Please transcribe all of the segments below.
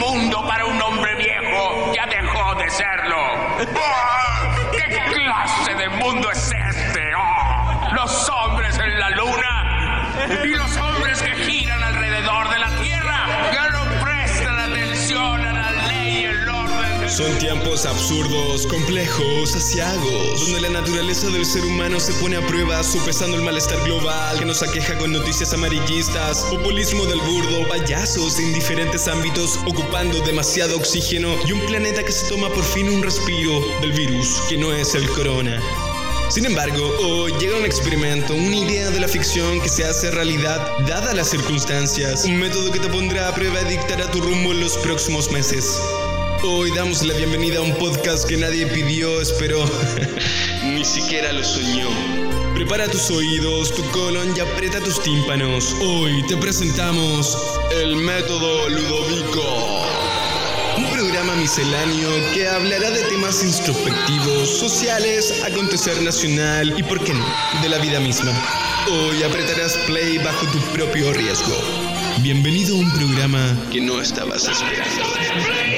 mundo para un hombre viejo ya dejó de serlo. ¿Qué clase de mundo es este? Son tiempos absurdos, complejos, asiagos, donde la naturaleza del ser humano se pone a prueba, sopesando el malestar global que nos aqueja con noticias amarillistas, populismo del burdo, payasos de indiferentes ámbitos, ocupando demasiado oxígeno y un planeta que se toma por fin un respiro del virus que no es el corona. Sin embargo, hoy llega un experimento, una idea de la ficción que se hace realidad dadas las circunstancias, un método que te pondrá a prueba y dictará tu rumbo en los próximos meses. Hoy damos la bienvenida a un podcast que nadie pidió, esperó, ni siquiera lo soñó. Prepara tus oídos, tu colon y aprieta tus tímpanos. Hoy te presentamos el método Ludovico. Un programa misceláneo que hablará de temas introspectivos, sociales, acontecer nacional y, por qué no, de la vida misma. Hoy apretarás play bajo tu propio riesgo. Bienvenido a un programa que no estabas esperando.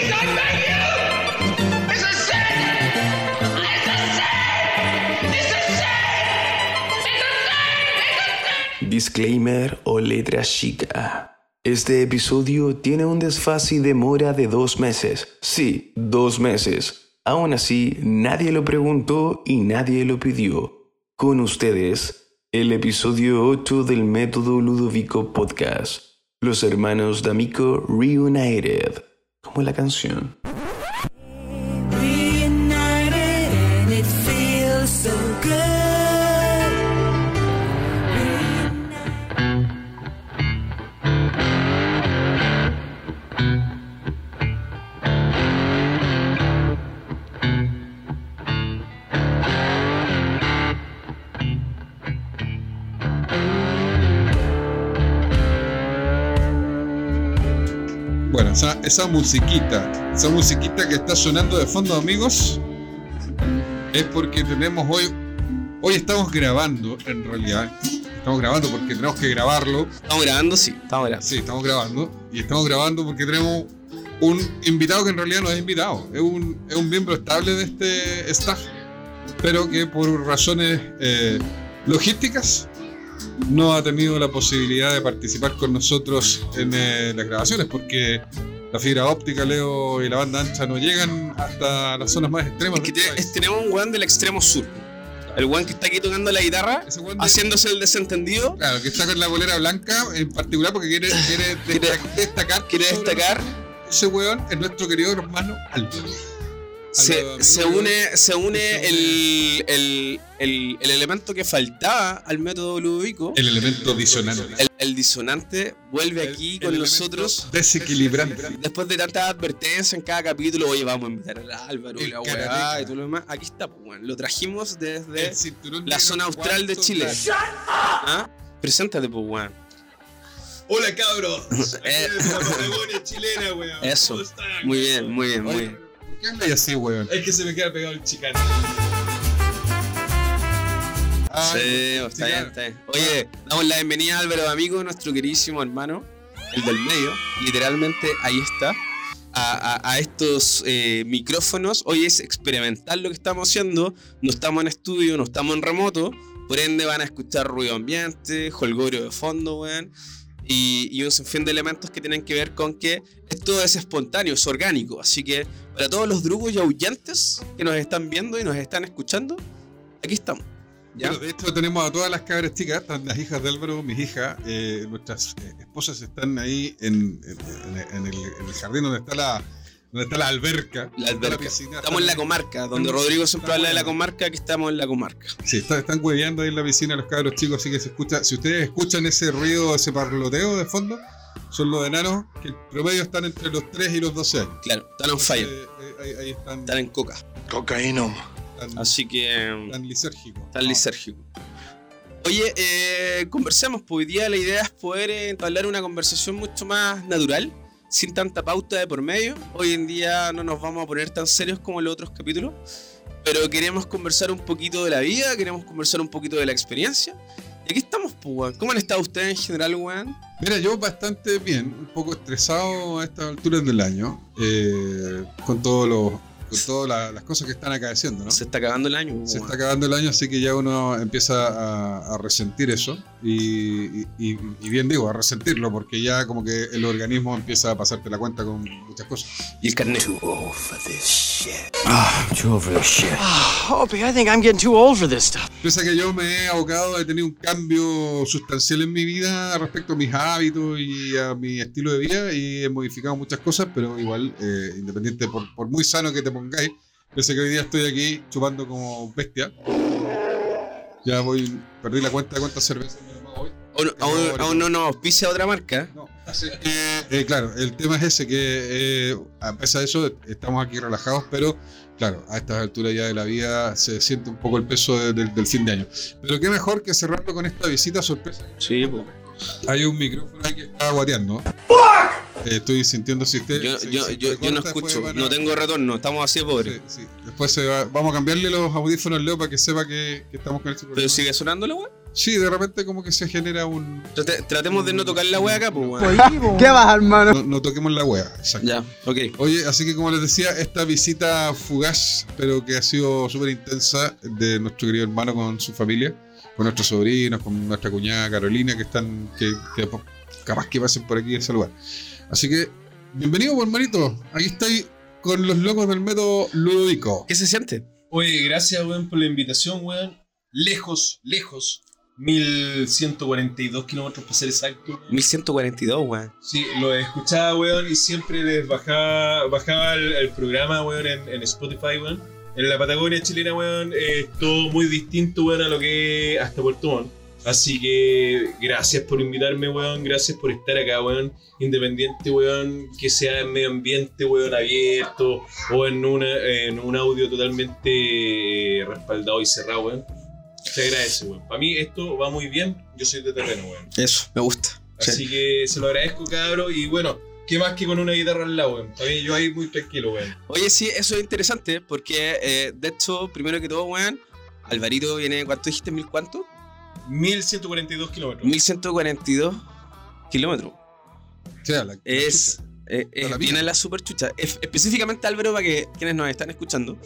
Disclaimer o letra chica. Este episodio tiene un desfase y demora de dos meses. Sí, dos meses. Aún así, nadie lo preguntó y nadie lo pidió. Con ustedes, el episodio 8 del Método Ludovico Podcast. Los hermanos D'Amico Reunited. Como la canción. Esa, esa musiquita, esa musiquita que está sonando de fondo, amigos, es porque tenemos hoy, hoy estamos grabando, en realidad, estamos grabando porque tenemos que grabarlo, Estamos grabando, sí, estamos grabando. sí, estamos grabando, y estamos grabando porque tenemos un invitado que en realidad no es invitado, es un, es un miembro estable de este staff, pero que por razones eh, logísticas no ha tenido la posibilidad de participar con nosotros en eh, las grabaciones porque la fibra óptica, Leo y la banda ancha no llegan hasta las zonas más extremas. Es que de te- país. es- tenemos un weón del extremo sur. El weón que está aquí tocando la guitarra, de- haciéndose el desentendido, Claro, que está con la bolera blanca en particular porque quiere, quiere Quiere- destaca- destacar. quiere destacar, Ese weón es nuestro querido hermano Álvaro. Se, une, se une el, el, el, el elemento que faltaba al método Ludovico. El elemento disonante. El, el disonante vuelve aquí con nosotros. Desequilibrante. Después de tantas advertencias en cada capítulo, oye, vamos a invitar al Álvaro, El la weá y todo lo demás. Aquí está, pues. Lo trajimos desde la zona austral de Chile. ¿Ah? Preséntate, pues, weón. Hola cabros. Aquí Eh. es la Patagonia chilena, weón. Eso. ¿Cómo están? Muy bien, muy bien, muy bien. ¿Por qué así, weón? Es que se me queda pegado el chicano. Sí, está bien, está bien. Oye, damos la bienvenida a Álvaro Amigo, nuestro queridísimo hermano, el del medio. Literalmente ahí está. A, a- a estos eh, micrófonos. Hoy es experimental lo que estamos haciendo. No estamos en estudio, no estamos en remoto. Por ende van a escuchar ruido ambiente, holgorio de fondo, weón. Y, un sinfín de elementos que tienen que ver con que esto es espontáneo, es orgánico. Así que para todos los drugos y ahuyantes que nos están viendo y nos están escuchando, aquí estamos. ¿ya? De hecho tenemos a todas las cabras chicas, las hijas de Álvaro, mis hijas, eh, nuestras eh, esposas están ahí en, en el jardín donde está la, donde está la alberca. La alberca. piscina, Estamos en la comarca, donde estamos- Rodrigo siempre habla de la en- comarca, aquí estamos en la comarca. Sí, está- están hueveando ahí en la piscina los cabros chicos, así que se escucha. Si ustedes escuchan ese ruido, ese parloteo de fondo, son los enanos que el promedio están entre los 3 y los 12 años. Claro, están on fire, eh, ahí, ahí están, están en coca. Cocaíno. están, Así que están lisérgicos. están lisérgicos. Oye, eh, conversemos, pues hoy día la idea es poder eh, entablar una conversación mucho más natural, sin tanta pauta de por medio. Hoy en día no nos vamos a poner tan serios como en los otros capítulos, pero queremos conversar un poquito de la vida, queremos conversar un poquito de la experiencia Y aquí estamos, pues. ¿Cómo han estado ustedes en general, weón? Mira, yo bastante bien, un poco estresado a estas alturas del año, eh, con todos los con todas la- las cosas que están acaeciendo, ¿no? Se está acabando el año, Se está acabando el año, así que ya uno empieza a, a resentir eso. Y, y- y- bien digo, a resentirlo, porque ya como que el organismo empieza a pasarte la cuenta con muchas cosas. Y el carnet. Opie, I think I'm getting too old for this stuff. Pese a que yo me he abocado, he tenido un cambio sustancial en mi vida respecto a mis hábitos y a mi estilo de vida y he modificado muchas cosas, pero igual, eh, independiente, por, por muy sano que te pongáis, pese a que hoy día estoy aquí chupando como bestia, ya voy, perdí la cuenta de cuántas cervezas Aún, no nos pisa otra marca. No, así que, eh, claro, el tema es ese, que eh, a pesar de eso estamos aquí relajados, pero claro, a estas alturas ya de la vida se siente un poco el peso de- del- del fin de año. Pero qué mejor que cerrarlo con esta visita sorpresa. Sí, pues. Hay un micrófono ahí que está guateando. Eh, estoy sintiendo si usted... Yo, si- yo, si yo, se yo no escucho, a- no tengo retorno, estamos así de pobres. Sí, sí. Después se va- vamos a cambiarle los audífonos Leo para que sepa que, que estamos con este Pero problema. sigue sonando la weá. Sí, de repente como que se genera un... Trate- tratemos de no tocar la weá acá, pues weón. ¿Qué vas, hermano? No, no toquemos la wea. Exacto. Ya, ok. Oye, así que como les decía, esta visita fugaz, pero que ha sido súper intensa, de nuestro querido hermano con su familia, con nuestros sobrinos, con nuestra cuñada Carolina, que están, que, capaz que pasen por aquí a ese lugar. Así que, bienvenido, buen hermanito. Aquí estáis con los locos del método Ludovico. ¿Qué se siente? Oye, gracias, weón, por la invitación, weón. Lejos, lejos. 1142 kilómetros para ser exacto. 1142, weón. Sí, lo escuchaba, weón, y siempre les bajaba, bajaba el, el programa, weón, en, en Spotify, weón. En la Patagonia chilena, weón, es todo muy distinto, weón, a lo que es hasta Puerto Montt. Así que gracias por invitarme, weón. Gracias por estar acá, weón. Independiente, weón, que sea en medio ambiente, weón, abierto o en, una, en un audio totalmente eh, respaldado y cerrado, weón. Se agradece, weón. Para mí esto va muy bien. Yo soy de terreno, weón. Eso, me gusta. Sí. Así que se lo agradezco, cabrón. Y bueno, ¿qué más que con una guitarra al lado, weón? Para mí, yo ahí muy tranquilo, weón. Oye, sí, eso es interesante, porque eh, de hecho, primero que todo, weón, Alvarito viene, ¿cuánto dijiste? ¿Mil cuánto? 1142 kilómetros. 1142 kilómetros. O sea, la- Es. eh, eh, la viene la super chucha. Es- específicamente, Álvaro, para que quienes nos están escuchando,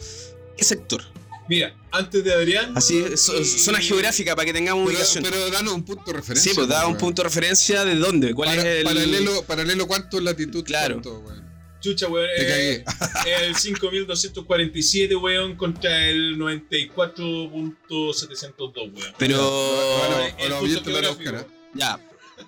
¿qué sector? Mira, antes de Adrián. Así, so- zona geográfica, para que tengamos pero, ubicación. pero danos un punto de referencia. sí, pues da un punto de referencia de dónde, cuál Para- es el. paralelo, paralelo, ¿cuánto es latitud? Claro. cuánto? Chucha, weón. Te eh, cagué. el 5247, weón, contra el 94.702, weón. Pero. El geográfico. buscar, ¿eh? Ya.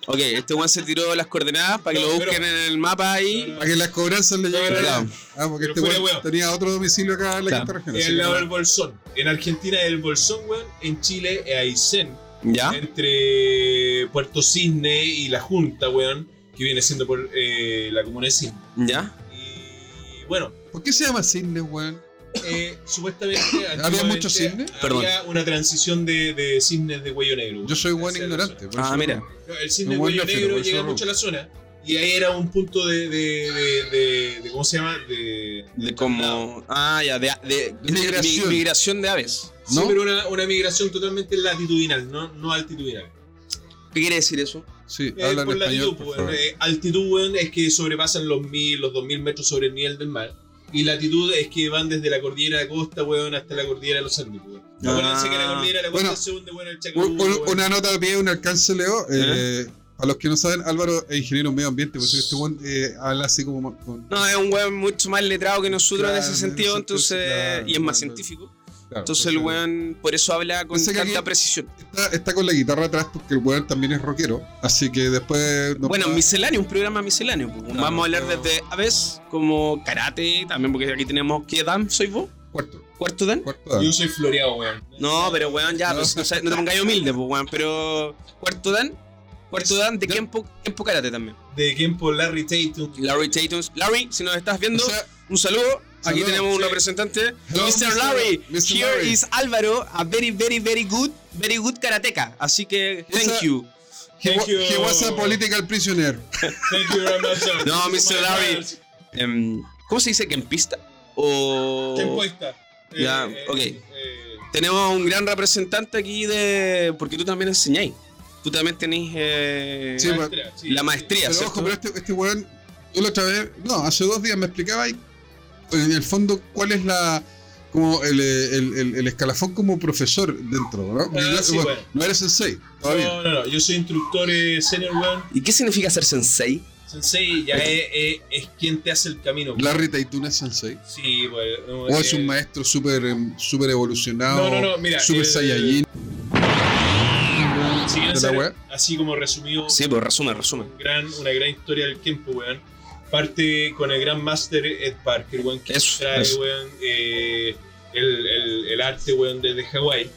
Ok, este weón se tiró las coordenadas para que No, lo pero- busquen en el mapa ahí. Para que las cobranzas le lleguen No, no, no. Ah, porque Pero este weón weón. tenía otro domicilio acá en la Claro. quinta región. Al que lado no- del Bolsón. En Argentina es el Bolsón, weón. En Chile es Aysén. Ya. Entre Puerto Cisne y la Junta, weón. Que viene siendo por eh, la comuna de Cisne. Ya. Y bueno, ¿Por qué se llama Cisne, weón? eh, supuestamente. ¿Había antiguamente muchos cisnes? Perdón. Había una transición de, de cisnes de cuello negro. Yo soy buen Hacia la ignorante. por Ah, eso- mira. No, el cisne de buen cuello negro por eso llega mucho a la zona. Y ahí era un punto de. de, de, de- de- ¿Cómo se llama? De. De como. Ah, ya, de, de, De migración. mi- migración de aves. Sí, ¿No? pero una, una migración totalmente latitudinal, no, no altitudinal. ¿Qué quiere decir eso? Sí, Eh, habla en español, latitud, por pues, favor. eh, altitud, weón, es que sobrepasan los mil, los dos mil metros sobre el nivel del mar. Y latitud es que van desde la cordillera de la costa, weón, hasta la cordillera de los Andes, weón. Ah. Acuérdense que la cordillera de la costa Bueno, se hunde, bueno, el Chacabuco, un- weón. una nota de pie, un alcance, Leo. Eh, Para los que no saben, Álvaro es ingeniero en medio ambiente, por eso que este weón eh, habla así como. con- No, es un weón mucho más letrado que nosotros Claro, en ese en sentido, entonces. claro, y es más claro. científico. Claro, Entonces el weón por eso habla con tanta precisión. Está, está con la guitarra atrás porque el weón también es rockero. Así que después. bueno, misceláneo, un programa misceláneo. pues. Claro, Vamos a hablar pero- desde aves, como karate, también porque aquí tenemos. ¿Qué dan? ¿Soy vos? Cuarto. ¿Cuarto dan? Cuarto dan. Yo soy floreado, weón. No, pero weón, ya, No. pues, no, sé, no te pongáis humilde, pues weón. Pero. ¿Cuarto dan? ¿Cuarto dan? ¿De Ya. Kempo, Kempo Karate también? De Kempo Larry Tatum. Larry Tatum. Larry, si nos estás viendo, O sea, un saludo. Aquí Saludo, tenemos un sí. representante. Hello, Mr. Mr. Larry. Mr. Here Larry. is Álvaro, a very, very, very good, very good karateka. Así que, thank Esa- you. he, Thank wa- you. he was a political prisoner. Thank you very much, sir. No, This is Mr. my Larry. house. Em, ¿Cómo se dice? ¿Kempista? O. ¿Quién puesta? Ya, ok. eh, tenemos a un gran representante aquí de. Porque tú también enseñáis. Tú también tenés eh, Sí, Maestra, sí, la sí. maestría, Pero ¿cierto? ojo, pero este, este weón, yo la otra vez, no, hace dos días me explicaba ahí, en el fondo, cuál es la. como el, el, el- el escalafón como profesor dentro, ¿no? Ah, yo- sí, bueno, bueno. No eres sensei, todavía. No, no, no. Yo soy instructor eh, senior, weón. ¿Y qué significa ser sensei? Sensei ya es, es, es quien te hace el camino. weón. Larry Taituna es sensei. Sí, pues. no, O es eh, un maestro súper em, súper evolucionado, No, no, no, mira, super el- Saiyajin. Si así como resumido, Sí, pues resume, resume. gran, una gran historia del tiempo, weón. Parte con el gran master Ed Parker, weón, que Eso, trae, eso. weón, eh, el, el, el arte, weón, desde Hawái.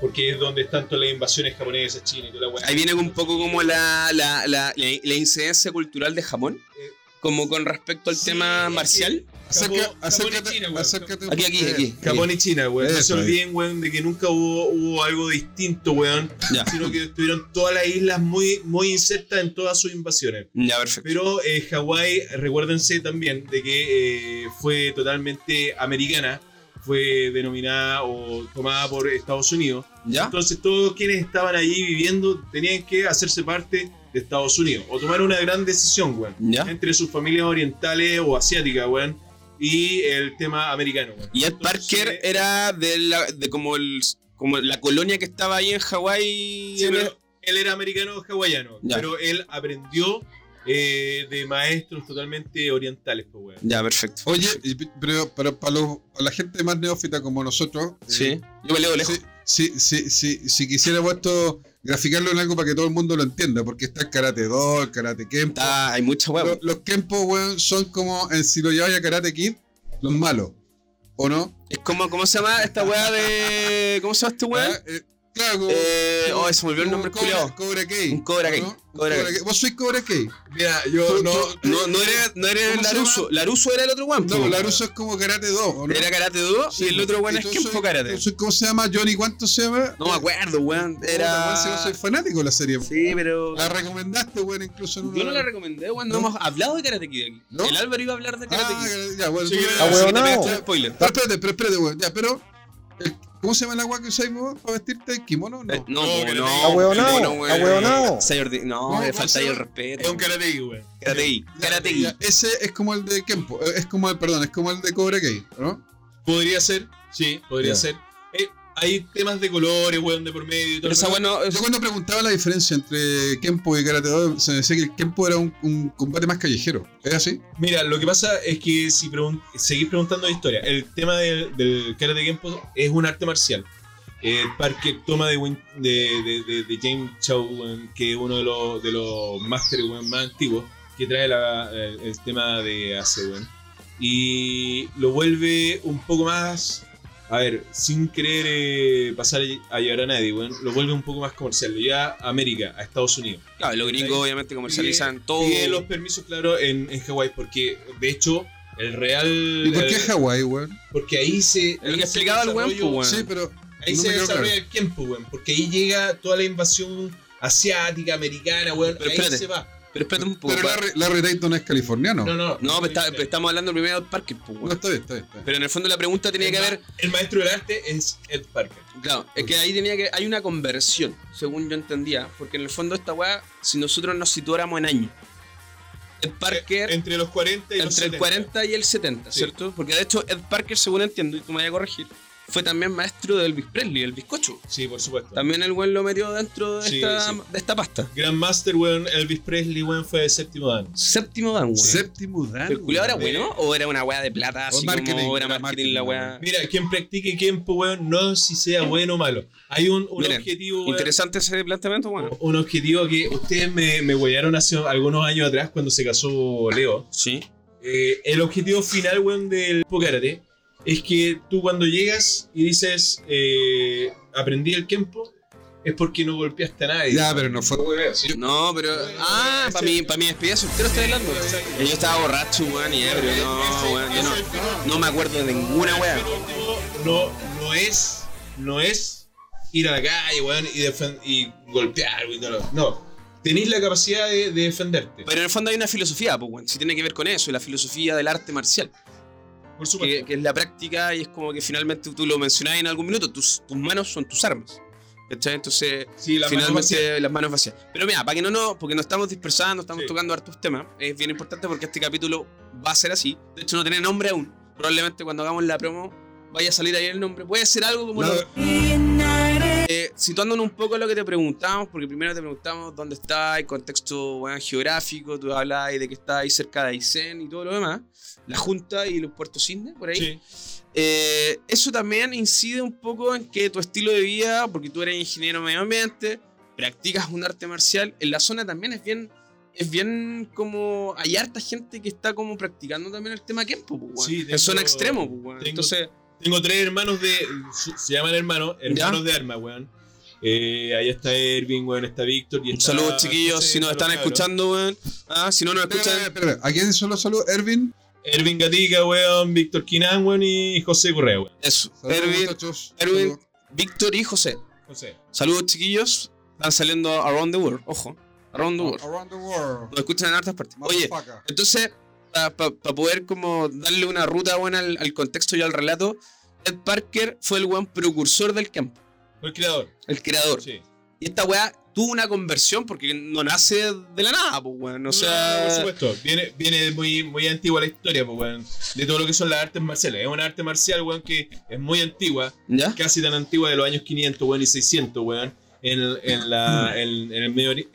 Porque es donde están todas las invasiones japonesas, chinas y toda la weón. Ahí viene un poco como la, la, la, la, la incidencia cultural de Japón. Eh, Como con respecto al sí, tema marcial. Acerca- acércate, China, acércate Aquí, aquí, aquí. Japón y China, weón. No se olviden, weón, de que nunca hubo, hubo algo distinto, weón. Ya, Sino que estuvieron todas las islas muy, muy insertas en todas sus invasiones. ya, perfecto. Pero eh, Hawái, recuérdense también de que eh, fue totalmente americana, fue denominada o tomada por Estados Unidos. ¿Ya? Entonces todos quienes estaban allí viviendo tenían que hacerse parte de Estados Unidos o tomar una gran decisión, weón. ¿Ya? Entre sus familias orientales o asiáticas, weón, y el tema americano, weón. Y Ed Entonces, Parker era de, la, de como, el, como la colonia que estaba ahí en Hawái. Sí, el- él era americano hawaiano, Ya. pero él aprendió eh, de maestros totalmente orientales, pues, weón. Ya, perfecto. Oye, y- pero para, para, los- para la gente más neófita como nosotros, Sí. eh, Yo me leo lejos. si, si, si, si, si quisiéramos esto graficarlo en algo para que todo el mundo lo entienda, porque está el karate 2, el karate kempo. Está, hay mucha hueá. Los, los kempo, weón, son como, en, si lo lleváis a karate kid, los malos. ¿O no? Es como, ¿cómo se llama esta weá de. ¿Cómo se llama este weón? Ah, eh, claro, como, Eh, oh, se me olvidó el como nombre Cobra. Cobra Kai. Un Cobra Kai, ¿no? Cobra Kai. Vos sois Cobra Kai. Mira, yo no. No, no era, no era ¿Cómo se Laruso. Laruso era el otro weón. No. Laruso es como karate 2, ¿o no? Era Karate 2 Sí, y el otro weón y es soy- Karate. ¿Cómo se llama? Johnny, ¿cuánto se llama? No me acuerdo, weón. Weón, si yo soy Era. fanático de la serie. Sí, pero. La recomendaste, weón, incluso en una... Yo no la recomendé, weón. No, ¿No? hemos hablado de Karate Kid aquí. ¿No? El Álvaro iba a hablar de Karate Ah, Kid. ya, bueno. Sí, Ah, spoiler. Pero espérate, pero espérate, weón. Ya, pero. ¿Cómo se llama el agua que usáis vos para vestirte? ¿Kimono? No. Eh, No, No, no. Señor de- No, No, le ¿cómo falta ahí el respeto. Es un karate, Kid, weón. Karate Kid. Ya, Karate ya, Kid. Ese es como el de Kempo. eh, Es como el, perdón, es como el de Cobra Kai, ¿no? Podría ser, sí, podría ser. Eh, hay temas de colores, weón, de por medio y todo. Pero esa weón no. es- Yo cuando preguntaba la diferencia entre Kempo y Karate Do, se me decía que el Kempo era un, un combate más callejero. ¿Es así? Mira, lo que pasa es que si pregun- seguís preguntando de historia, el tema del, del Karate Kempo es un arte marcial. El parque toma de, Win- de, de, de- de James Chow, weón, que es uno de los, de los másteres weón, más antiguos, que trae la- el, el tema de Ace, weón. Y lo vuelve un poco más, a ver, sin querer eh, pasar a llevar a nadie, weón, lo vuelve un poco más comercial, lo lleva a América, a Estados Unidos. Claro, los gringos obviamente comercializan todo. Pide los permisos, claro, en, en Hawái, porque de hecho el real. ¿Y por qué Hawái, weón? Porque ahí se. Lo que explicaba el weón, pues, weón. Sí, pero. Ahí no se desarrolla claro. el tiempo, weón. Porque ahí llega toda la invasión asiática, americana, weón. Pero ahí espérate. se va. Pero espérate un poco. Pero Larry, Larry Dayton es californiano. No, no. No, está- estamos hablando primero del Parker, pues, No, está bien, está bien. está bien. Pero en el fondo la pregunta tenía el, que ver. el maestro del arte es Ed Parker. Claro, es que ahí tenía que. Hay una conversión, según yo entendía. Porque en el fondo esta weá, si nosotros nos situáramos en años. Ed Parker. Eh, entre los 40 y los entre el 70. 40 y el 70, Sí. ¿cierto? Porque de hecho Ed Parker, según entiendo, y tú me vayas a corregir, fue también maestro de Elvis Presley, el bizcocho. Sí, por supuesto. También el buen lo metió dentro de, Sí, esta, sí. de esta pasta. Grandmaster, weón, Elvis Presley, weón, fue de séptimo dan. Séptimo dan, weón. Séptimo Dan. ¿El culiao era weón. bueno o era una weá de plata así marketing, como era marketing, la weá? Mira, quien practique tiempo, weón, no si sea bueno o malo. Hay un, un Miren, objetivo, weón, Interesante ese planteamiento, bueno. un objetivo que ustedes me, me huellaron hace algunos años atrás cuando se casó Leo. Sí. Eh, el objetivo final, weón, del Karate es que tú cuando llegas y dices, eh, aprendí el Kempo, es porque no golpeaste a nadie. Ya, pero no fue. No, pero. Ah, para mi, pa mi despedida soltero estoy hablando. Yo estaba borracho, weón, y ebrio. No, weón, yo no, no me acuerdo de ninguna weá. no, no es, no es ir a la calle, weón, y, y golpear, weón. No. Tenéis la capacidad de, de defenderte. Pero en el fondo hay una filosofía, pues, weón. Si tiene que ver con eso, la filosofía del arte marcial. Por supuesto. que, que es la práctica y es como que finalmente tú lo mencionabas en algún minuto, tus, tus manos son tus armas. ¿Cachai? Entonces, Sí, la mano finalmente vacía. las manos vacías. Pero mira, para que no nos, porque nos estamos dispersando, estamos Sí. tocando hartos temas, es bien importante porque este capítulo va a ser así. De hecho, no tiene nombre aún. Probablemente cuando hagamos la promo vaya a salir ahí el nombre. Puede ser algo como No, lo, Reunited. eh, situándonos un poco a lo que te preguntamos, porque primero te preguntamos dónde está, el contexto weón, geográfico, tú hablabas de que está ahí cerca de Aysén y todo lo demás, la Junta y los puertos Cisne, por ahí. Sí. Eh, eso también incide un poco en que tu estilo de vida, porque tú eres ingeniero medio ambiente, practicas un arte marcial, en la zona también es bien, es bien como, hay harta gente que está como practicando también el tema Kempo, pues, weón. Sí, en zona extremo, pues, weón. tengo- Entonces, Tengo tres hermanos de. Se llaman hermanos, hermanos de armas, weón. Eh, ahí está Ervin, weón, está Víctor. Y un está saludo chiquillos, si nos los están cabros. escuchando, weón. Ah, si no nos espera, escuchan, espera, espera. ¿A quién solo saludo? Ervin. Ervin Gatica, weón, Víctor Quinan, weón, y José Correa, weón. eso. Saludos, Erwin, muchachos. Erwin. Víctor y José. José. Saludos chiquillos. Están saliendo around the world, ojo. Around the world. Around the world. Nos escuchan en hartas partes. Oye, entonces, para poder como darle una ruta buena al, al contexto y al relato, Ed Parker fue el weón precursor del campo, Fue el creador. el creador. Sí. Y esta weá tuvo una conversión porque no nace de la nada, pues weón. O No, sea, por supuesto. Viene, viene muy, muy antigua la historia, pues, weón. De todo lo que son las artes marciales. Es una arte marcial, weón, que es muy antigua. ¿ya? Casi tan antigua de los años 500, weón, y 600, weón. En, en, la, en, en el medio en,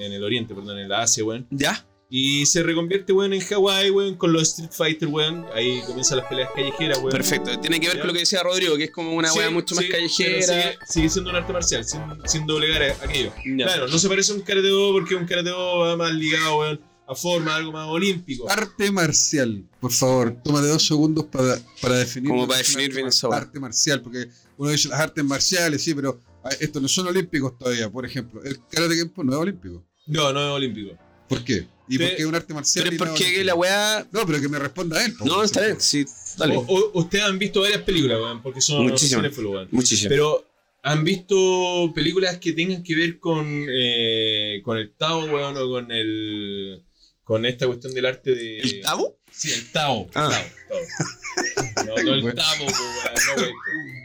en el oriente, perdón, en la Asia, weón. ¿Ya? Y se reconvierte, weón, en Hawái, weón, con los Street Fighter, weón. Ahí comienzan las peleas callejeras, weón. Perfecto. Tiene que ver Ya. con lo que decía Rodrigo, que es como una Sí, weá mucho más sí, callejera. Sigue, sigue siendo un arte marcial, sin, sin doblegar a- aquello. Ya. Claro, no se parece a un karate do porque un karate do va más ligado, weón, a forma, algo más olímpico. Arte marcial, por favor, tómate dos segundos para, para definir. Como para definir bien. Arte marcial, porque uno dice las artes marciales, sí, pero ah, estos no son olímpicos todavía. Por ejemplo, el karate no es olímpico. No, no es olímpico. ¿Por qué? ¿Y por qué es un arte marcial? Pero es no porque olímpico? la weá. No, pero que me responda él. No, por está bien, sí. Dale. O- o- ustedes han visto varias películas, weón, porque son Muchísimas. Muchísimo. Pero han visto películas que tengan que ver con, eh, con el Tao, weón, o con el. con esta cuestión del arte de. ¿El Tabo? Sí, el Tao. Ah. Tao, Tao. No, no el weón, no, weón.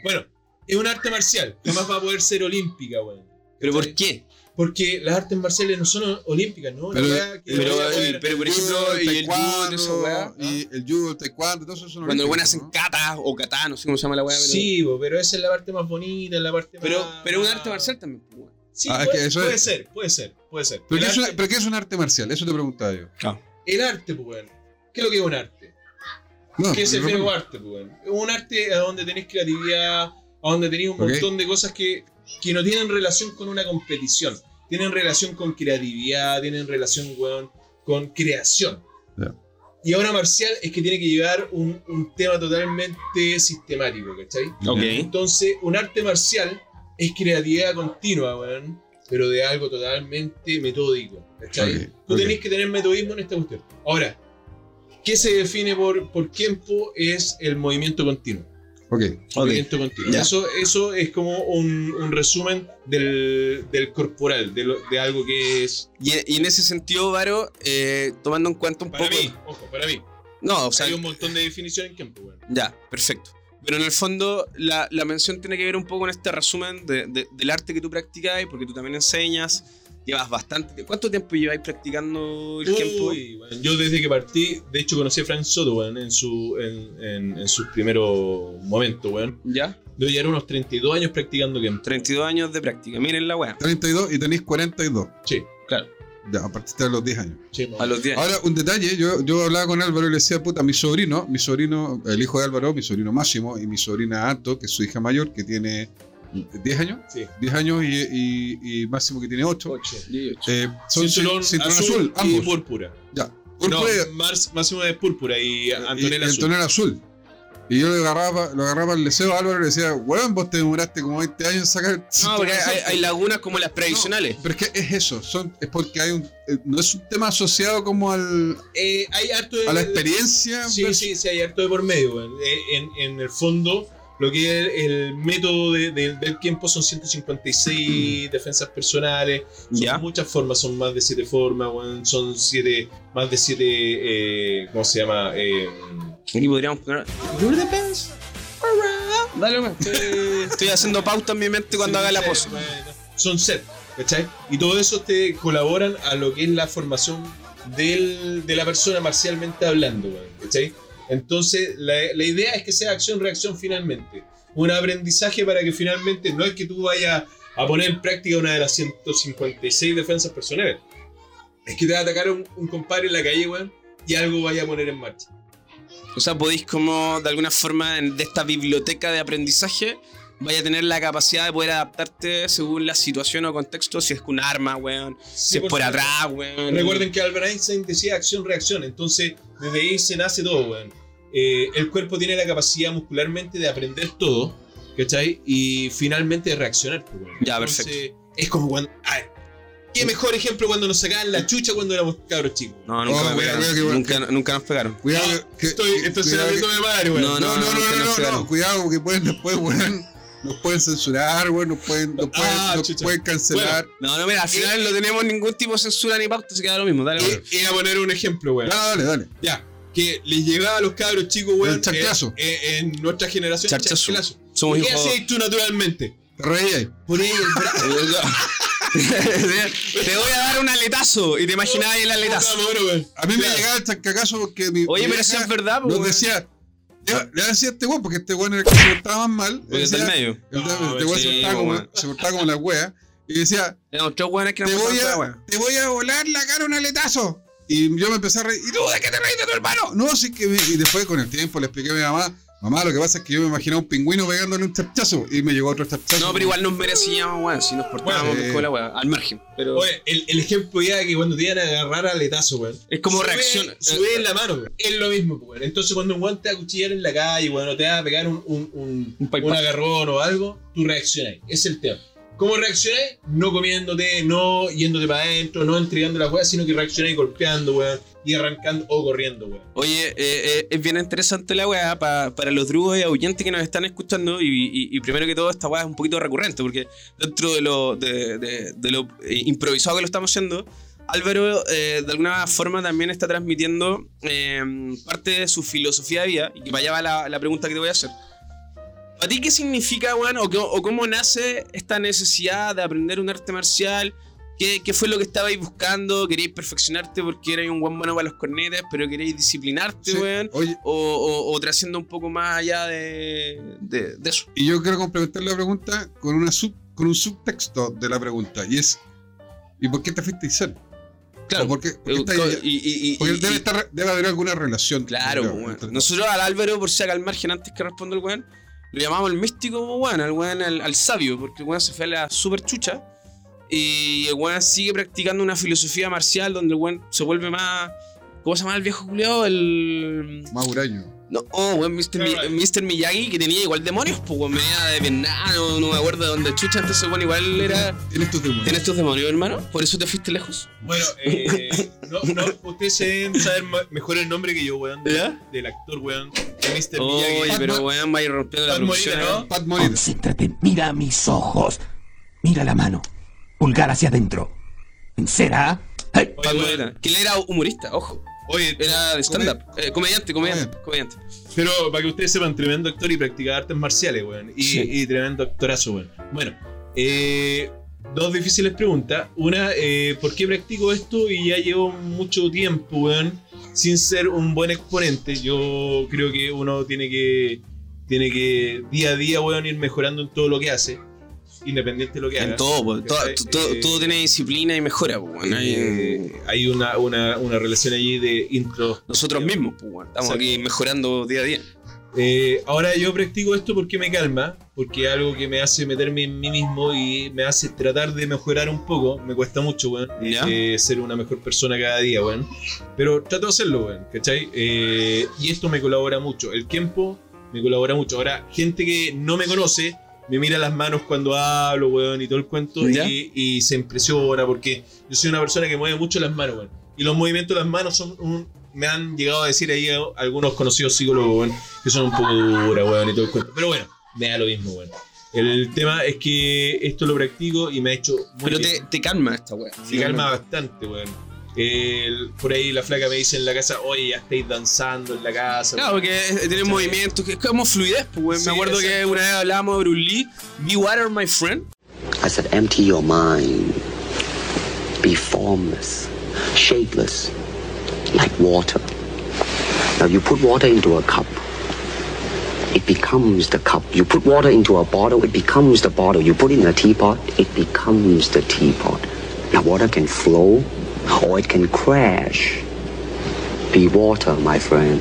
Bueno, es un arte marcial. Jamás va a poder ser olímpica, weón. ¿Pero por qué? Porque las artes marciales no son olímpicas, ¿no? Pero- La weá que pero- pero- por El ejemplo, el judo, taekwondo, esa weá, Y el judo, el taekwondo, todo eso son Cuando los buenos olímpicos, hacen kata o kata, no sé cómo se llama la weá. Pero, Sí, pero esa es la parte más bonita, es la parte pero, más. pero es un arte marcial también. pues, weón. Sí, Ah, es puede, que eso puede es- ser, puede ser, puede ser. ¿Pero el, qué, es una- arte, pero qué es un arte marcial? Eso te preguntaba yo. el arte, pues, weón. ¿Qué es lo que es un arte? No, ¿Qué es el feo arte, pues, weón? Es un arte a donde tenéis creatividad, donde tenéis un montón de cosas que, que no tienen relación con una competición. Tienen relación con creatividad, tienen relación, weón, con creación. Y ahora marcial es que tiene que llevar un, un tema totalmente sistemático, ¿cachai? Ok. Entonces, un arte marcial es creatividad continua, weón, pero de algo totalmente metódico. ¿cachai? Ok, Tú tenés que tener metodismo en esta cuestión. Ahora, ¿qué se define por, por tiempo? Es el movimiento continuo. Ok. Continuo. Ya. Eso, eso es como un, un resumen del, del corporal, de, lo- de algo que es. Y, y en ese sentido, Varo, eh, tomando en cuenta un Para poco. mí, ojo, para mí. No, o sea, Hay un montón de definiciones en tiempo, weón. ya, perfecto. Pero en el fondo, la, la mención tiene que ver un poco con este resumen de- de- del arte que tú practicas, porque tú también enseñas. Llevas bastante. ¿Cuánto tiempo lleváis practicando el tiempo? Uy, weón, yo desde que partí, de hecho conocí a Frank Soto, weón, en, su, en, en, en sus primeros momentos, weón. ¿Ya? Debo llevar unos 32 años practicando Kempo. 32 años de práctica. Miren la weá. 32 y tenéis 42. Sí, Claro. Ya, a partir de los 10 años. sí, A los 10 Ahora, un detalle, yo, yo hablaba con Álvaro y le decía, puta, mi sobrino, mi sobrino, el hijo de Álvaro, mi sobrino Máximo, y mi sobrina Anto, que es su hija mayor, que tiene 10 años. Sí. 10 años y, y- y Máximo que tiene 8. 8. Eh, son Cinturón, cinturón azul, azul, y ambos. púrpura. Ya. No, Púrpura y- Mars, máximo de púrpura y y- Antonella y azul. Antonella azul. Y yo lo agarraba, lo agarraba al deseo a Álvaro y le decía, weón, vos te demoraste como 20 años en sacar el No, porque azul". hay, hay lagunas como las previsionales. Pero es que es eso, son, es porque hay un, eh, no es un tema asociado como al, Eh, hay harto de, a la experiencia. Sí, versus- sí, sí, hay harto de por medio, weón. Eh, En, en el fondo, lo que es el, método de- de- del tiempo son 156 defensas personales. Son Ya. muchas formas, son más de 7 formas. Son siete, más de 7, ¿cómo se llama? Eh, Aquí podríamos poner. "You're the best around". Dale. Estoy, estoy haciendo pauta en mi mente cuando haga la pose. Son set, ¿cachai? Y todo eso te colaboran a lo que es la formación del- de la persona marcialmente hablando, ¿cachai? Entonces, la, la idea es que sea acción-reacción finalmente. Un aprendizaje para que finalmente no es que tú vayas a poner en práctica una de las 156 defensas personales. Es que te va a atacar un, un compadre en la calle, weón, y algo vaya a poner en marcha. O sea, podéis como de alguna forma de esta biblioteca de aprendizaje vaya a tener la capacidad de poder adaptarte según la situación o contexto, si es con un arma, weón, si Sí, es por por supuesto. atrás, weón. Recuerden que Albert Einstein decía acción-reacción, entonces desde ahí se nace todo, weón. Eh, el cuerpo tiene la capacidad muscularmente de aprender todo, ¿cachai? Y finalmente de reaccionar, pues, weón. Ya, Entonces, Es como cuando. a ver, ¿Qué mejor ejemplo cuando nos sacaban la chucha cuando éramos cabros chicos? No, nunca, Oh, me cuidado, pegaron. cuidado, que- nunca, nunca nos pegaron. Cuidado que- que. Estoy, estoy cuidado hablando que- de madre, weón. No, No, no, no, nunca no, nos no, pegaron. no, cuidado que pueden después, weón. Nos pueden censurar, weón, nos pueden, nos pueden, Ah, nos chucha. pueden cancelar. No, no, mira, al final no tenemos ningún tipo de censura ni pauta, se queda lo mismo. Dale, weón. Y, y a poner un ejemplo, weón. Dale, dale, dale. Ya, que les llegaba a los cabros chicos, weón. El chanclazo. eh, eh, en nuestra generación, Charchazo. chanclazo. Somos ¿Qué hacías tú naturalmente? Te reí ahí. Poner el brazo. te voy a dar un aletazo y te imaginabas el aletazo. A mí me Claro. llegaba el chancacazo porque mi. Oye, mi pero vieja es verdad, Nos decía. Le le decía a este weón, porque este weón era el que se portaba más mal. Porque es del decía- medio. Este weón se sí, portaba como- weón. se portaba como la wea. Y decía, te voy a volar la cara un aletazo. Y yo me empecé a reír. ¿Y tú de qué te reís de tu hermano? No, sí que me- Y después con el tiempo le expliqué a mi mamá. Mamá, lo que pasa es que yo me imaginaba un pingüino pegándole un charchazo. Y me llegó otro charchazo. No, pero igual nos merecíamos, weón, si nos portábamos Bueno, con la wea, al margen. Pero Oye, el, el ejemplo ya que cuando te iban a agarrar aletazo, weón. es como Sube- reacción. Sube en la mano, weón. Es lo mismo, pues, weón. Entonces, cuando un guante te va a cuchillar en la calle, weón, o te va a pegar un, un, un, un agarrón o algo, tú reaccionas. Es el tema. ¿Cómo reaccionás? No comiéndote, no yéndote para adentro, no entregando la weá, sino que reaccionás golpeando, weón, y arrancando o corriendo, weón. Oye, eh, eh, es bien interesante la weá pa- para los drugos y ahuyentes que nos están escuchando. Y, y- y primero que todo, esta weá es un poquito recurrente, porque dentro de lo, de, de- de lo eh, improvisado que lo estamos haciendo, Álvaro eh, de alguna forma también está transmitiendo eh, parte de su filosofía de vida. Y que para allá va la, la pregunta que te voy a hacer. ¿Para ti qué significa, weón, o, cómo nace esta necesidad de aprender un arte marcial? ¿Qué, qué fue lo que estabais buscando? ¿Queréis perfeccionarte porque erais un buen bueno para los cornetes, pero queréis disciplinarte, Sí. weón? Oye, O, o, o trasciendo un poco más allá de, de, de eso. y yo quiero complementar la pregunta con, una sub, con un subtexto de la pregunta. Y es: ¿y por qué te fuiste a Isel? Claro. Porque y- debe, estar, debe haber alguna relación. Claro, weón. Nosotros al Álvaro, por si acá al margen, antes que responda el weón, lo llamamos el místico, weón, al weón, al, sabio, porque el weón se fue a la super chucha. Y el weón sigue practicando una filosofía marcial donde el weón se vuelve más. ¿Cómo se llama el viejo Julio? El. Más huraño. No, oh, weón, Mr. Mi- Mr. Miyagi, que tenía igual demonios, pues, weón, venía de Vietnam, no, no me acuerdo de dónde chucha, entonces, weón, igual era. Tienes tus demonios. ¿Tienes tus demonios, hermano? ¿Por eso te fuiste lejos? Bueno, eh, no, no, ustedes se deben saber mejor el nombre que yo, weón, de- ¿Ya? del actor, weón, de Mr. Oye, Miyagi. pero weón, va a ir rompiendo la Pat producción. Morita, ¿no? Pat Morita. Concéntrate, mira a mis ojos. Mira la mano. Pulgar hacia adentro. ¿En cera? ¡Ay! Pat Oye, Morita, Que él era humorista, ojo. Oye, Era de stand-up. Eh, comediante, comediante, comediante. Pero para que ustedes sepan, tremendo actor y practica artes marciales, weón. Y, Sí. y tremendo actorazo, weón. Bueno, eh, dos difíciles preguntas. Una, eh, ¿por qué practico esto? Y ya llevo mucho tiempo, weón, sin ser un buen exponente. Yo creo que uno tiene que, tiene que día a día, weón, ir mejorando en todo lo que hace. Independiente de lo que. En todo, pues, todo, ¿Cachai? todo, Eh, todo tiene disciplina y mejora, pues, bueno, hay- eh, hay una, una, una relación allí de intro. nosotros mismos, pues, bueno, estamos Exacto. aquí mejorando día a día. Eh, ahora yo practico esto porque me calma, porque es algo que me hace meterme en mí mismo y me hace tratar de mejorar un poco. Me cuesta mucho, weón, ¿Ya? eh, ser una mejor persona cada día, weón. Pero trato de hacerlo, weón, ¿cachai? Eh, y esto me colabora mucho. El tiempo me colabora mucho. Ahora, gente que no me conoce me mira las manos cuando hablo, weón, y todo el cuento, y, y se impresiona porque yo soy una persona que mueve mucho las manos, weón. Y los movimientos de las manos son un- me han llegado a decir ahí a- algunos conocidos psicólogos, weón, que son un poco duras, weón, y todo el cuento. Pero bueno, me da lo mismo, weón. El tema es que esto lo practico y me ha hecho muy Pero bien. te, te calma esta weá. Me calma bastante, weón. El- por ahí la flaca me dice en la casa, oye, ya estáis danzando en la casa. Claro, porque es- tiene movimientos, que es como fluidez, pues. Sí, Me acuerdo que una vez hablábamos de Bruce Lee, Be Water, my friend. I said, empty your mind. Be formless, shapeless, like water. Now you put water into a cup. It becomes the cup. You put water into a bottle, it becomes the bottle. You put it in a teapot, it becomes the teapot. Now water can flow or it can crash. Be water, my friend.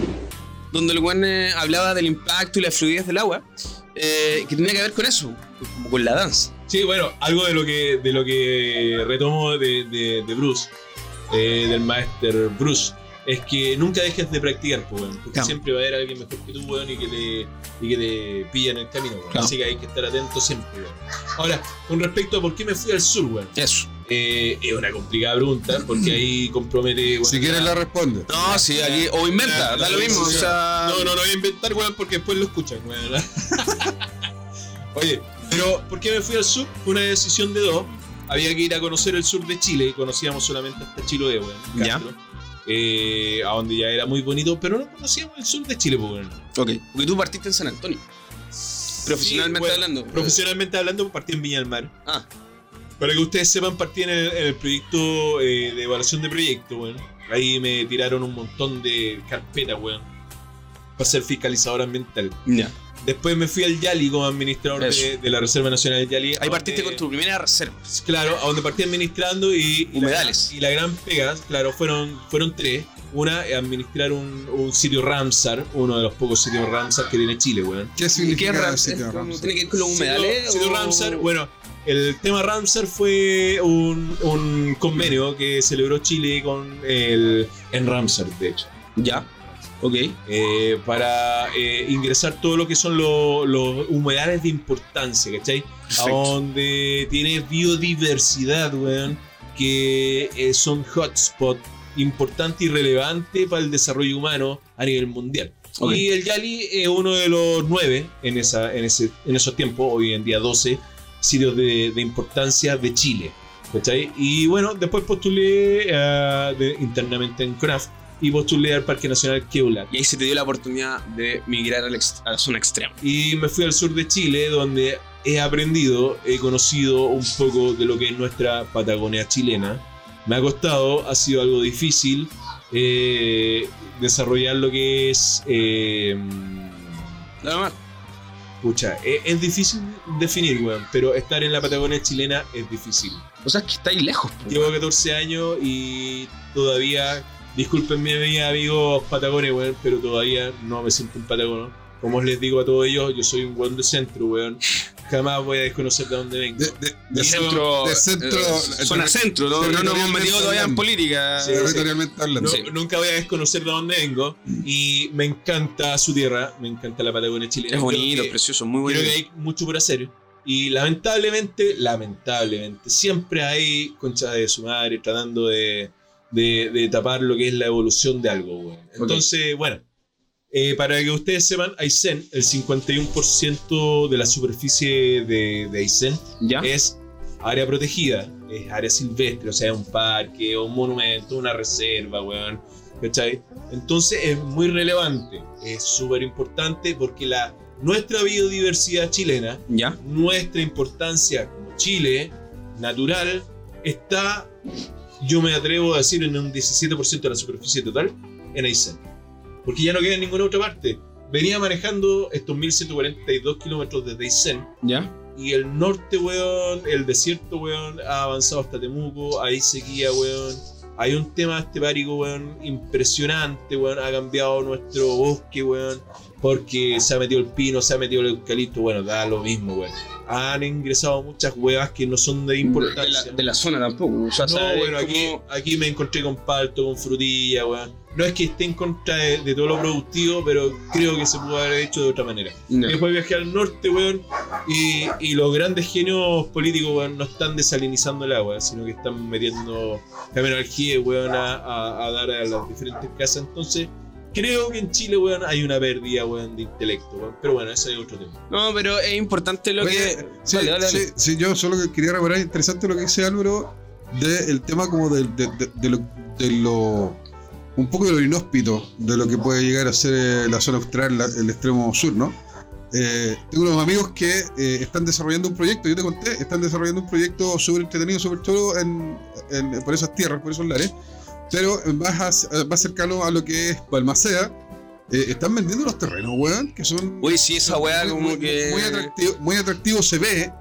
donde el weón eh, hablaba del impacto y la fluidez del agua, eh, que tenía que ver con eso, como con la danza. Sí, bueno, algo de lo que, de lo que retomo de, de- de Bruce, eh, del maestro Bruce, es que nunca dejes de practicar, pues, weón, porque Claro. siempre va a haber alguien mejor que tú, weón, y que te, y que te pilla en el camino, weón. Claro. Así que hay que estar atento siempre, weón. Ahora, con respecto a por qué me fui al sur, weón, Eso. Eh, es una complicada pregunta, porque ahí compromete, Si quieres la responde. No, sí, aquí, o inventa, da lo mismo, o sea... No, no, no voy a inventar, weón, porque después lo escuchan, weón. Oye, pero ¿por qué me fui al sur? Fue una decisión de dos. Había que ir a conocer el sur de Chile y conocíamos solamente hasta Chiloé, weón. Ya. Castro, eh, a donde ya era muy bonito, pero no conocíamos el sur de Chile, pues, weón. Ok, porque tú partiste en San Antonio. Profesionalmente Sí, bueno, hablando. Profesionalmente hablando, partí en Viña del Mar. Ah, Para que ustedes sepan, partí en el, en el proyecto eh, de evaluación de proyecto, weón. Ahí me tiraron un montón de carpetas, weón. Para ser fiscalizador ambiental. ya. Después me fui al Yali como administrador de, de la Reserva Nacional del Yali. Ahí a partiste donde- con tu primera reserva. Claro, a donde partí administrando y. y Humedales. La, y la gran pega, claro, fueron, fueron tres. Una, administrar un, un sitio Ramsar, uno de los pocos sitios Ramsar que tiene Chile, weón. ¿Qué ¿Qué significa sitio es- Ramsar? ¿Tiene que ver con los humedales? Sitio, sitio o- Ramsar, bueno, el tema Ramsar fue un, un convenio que celebró Chile con el. en Ramsar, de hecho. Ya, ok. eh, para eh, ingresar todo lo que son lo- los humedales de importancia, ¿cachai? A donde tiene biodiversidad, weón, que eh, son hotspot importante y relevante para el desarrollo humano a nivel mundial. Y el Yali es uno de los nueve en, esa, en, ese, en esos tiempos, hoy en día 12 sitios de, de importancia de Chile. ¿cachai? Y bueno, después postulé de- internamente en CRAF y postulé al Parque Nacional Queula. Y ahí se te dio la oportunidad de migrar al a la zona extrema. Y me fui al sur de Chile, donde he aprendido, he conocido un poco de lo que es nuestra Patagonia chilena. Me ha costado, ha sido algo difícil eh, desarrollar lo que es. eh, Nada más. Pucha, es, es difícil definir, weón, pero estar en la Patagonia chilena es difícil. O sea, es que estáis lejos. po. Llevo 14 años y todavía, discúlpenme mis amigos patagones, weón, pero todavía no me siento un patagono. Como les digo a todos ellos, yo soy un weón de centro, weón. Jamás voy a desconocer de dónde vengo. De, de- de centro, de centro eh, zona centro, no, no nos hemos metido todavía en política. Sí, territorialmente hablando. No, Sí. Nunca voy a desconocer de dónde vengo y me encanta su tierra, me encanta la Patagonia chilena. Es Creo bonito, que- es precioso, muy Creo bonito. que hay mucho por hacer. Y lamentablemente, lamentablemente, siempre hay conchas de su madre tratando de, de- de tapar lo que es la evolución de algo, weón. Entonces, bueno, eh, para que ustedes sepan, Aysén, el 51% de la superficie de, de Aysén ¿Ya? es área protegida, es área silvestre, o sea, es un parque, un monumento, una reserva, weón. ¿Cachai? Entonces es muy relevante, es súper importante porque la, nuestra biodiversidad chilena, ¿Ya? nuestra importancia como Chile, natural, está, yo me atrevo a decir, en un 17% de la superficie total, en Aysén. Porque ya no queda en ninguna otra parte. Venía manejando estos 1142 kilómetros desde Aysén ¿Ya? y el norte, weón, el desierto, weón, ha avanzado hasta Temuco, hay sequía, weón. Hay un tema estepárico, weón, impresionante, weón. Ha cambiado nuestro bosque, weón. Porque se ha metido el pino, se ha metido el eucalipto, bueno, da lo mismo, weón. Han ingresado muchas huevas que no son de De importancia. la, de la zona tampoco. O sea, No, bueno, aquí, Como- aquí me encontré con palto, con frutilla, weón. No es que esté en contra de, de todo lo productivo, pero creo que se pudo haber hecho de otra manera. Después viajé al norte, weón, y, y los grandes genios políticos, weón, no están desalinizando el agua, sino que están metiendo camión aljibe, weón, a, a- a dar a las diferentes casas. Entonces, creo que en Chile, weón, hay una pérdida, weón, de intelecto, weón. Pero bueno, ese es otro tema. No, pero es importante lo Oye, que. sí, Dale, dale, dale. sí, sí, yo solo que quería reparar, interesante lo que dice Álvaro, del tema como de, de- de lo- de lo un poco de lo inhóspito de lo que puede llegar a ser eh, la zona austral, la- el extremo sur, ¿no? Eh, tengo unos amigos que eh, están desarrollando un proyecto, yo te conté, están desarrollando un proyecto súper entretenido, súper chulo en, en- por esas tierras, por esos lares, pero más, a- más cercano a lo que es Balmaceda, eh, están vendiendo los terrenos, weón, que son Uy, sí, esa weá muy, como muy- que. muy atractivo, muy atractivo se ve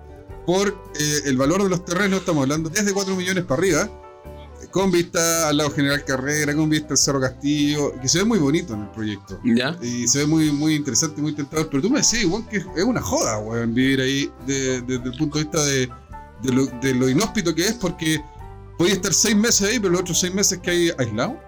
por eh, el valor de los terrenos, estamos hablando desde 4 millones para arriba, eh, con vista al lado General Carrera, con vista al Cerro Castillo, que se ve muy bonito en el proyecto. Ya. Y se ve muy, muy interesante, muy tentador. Pero tú me decís, igual que es una joda, weón, vivir ahí de- desde el punto de vista de, de lo, de lo inhóspito que es, porque podía estar seis meses ahí, pero los otros seis meses que hay aislado.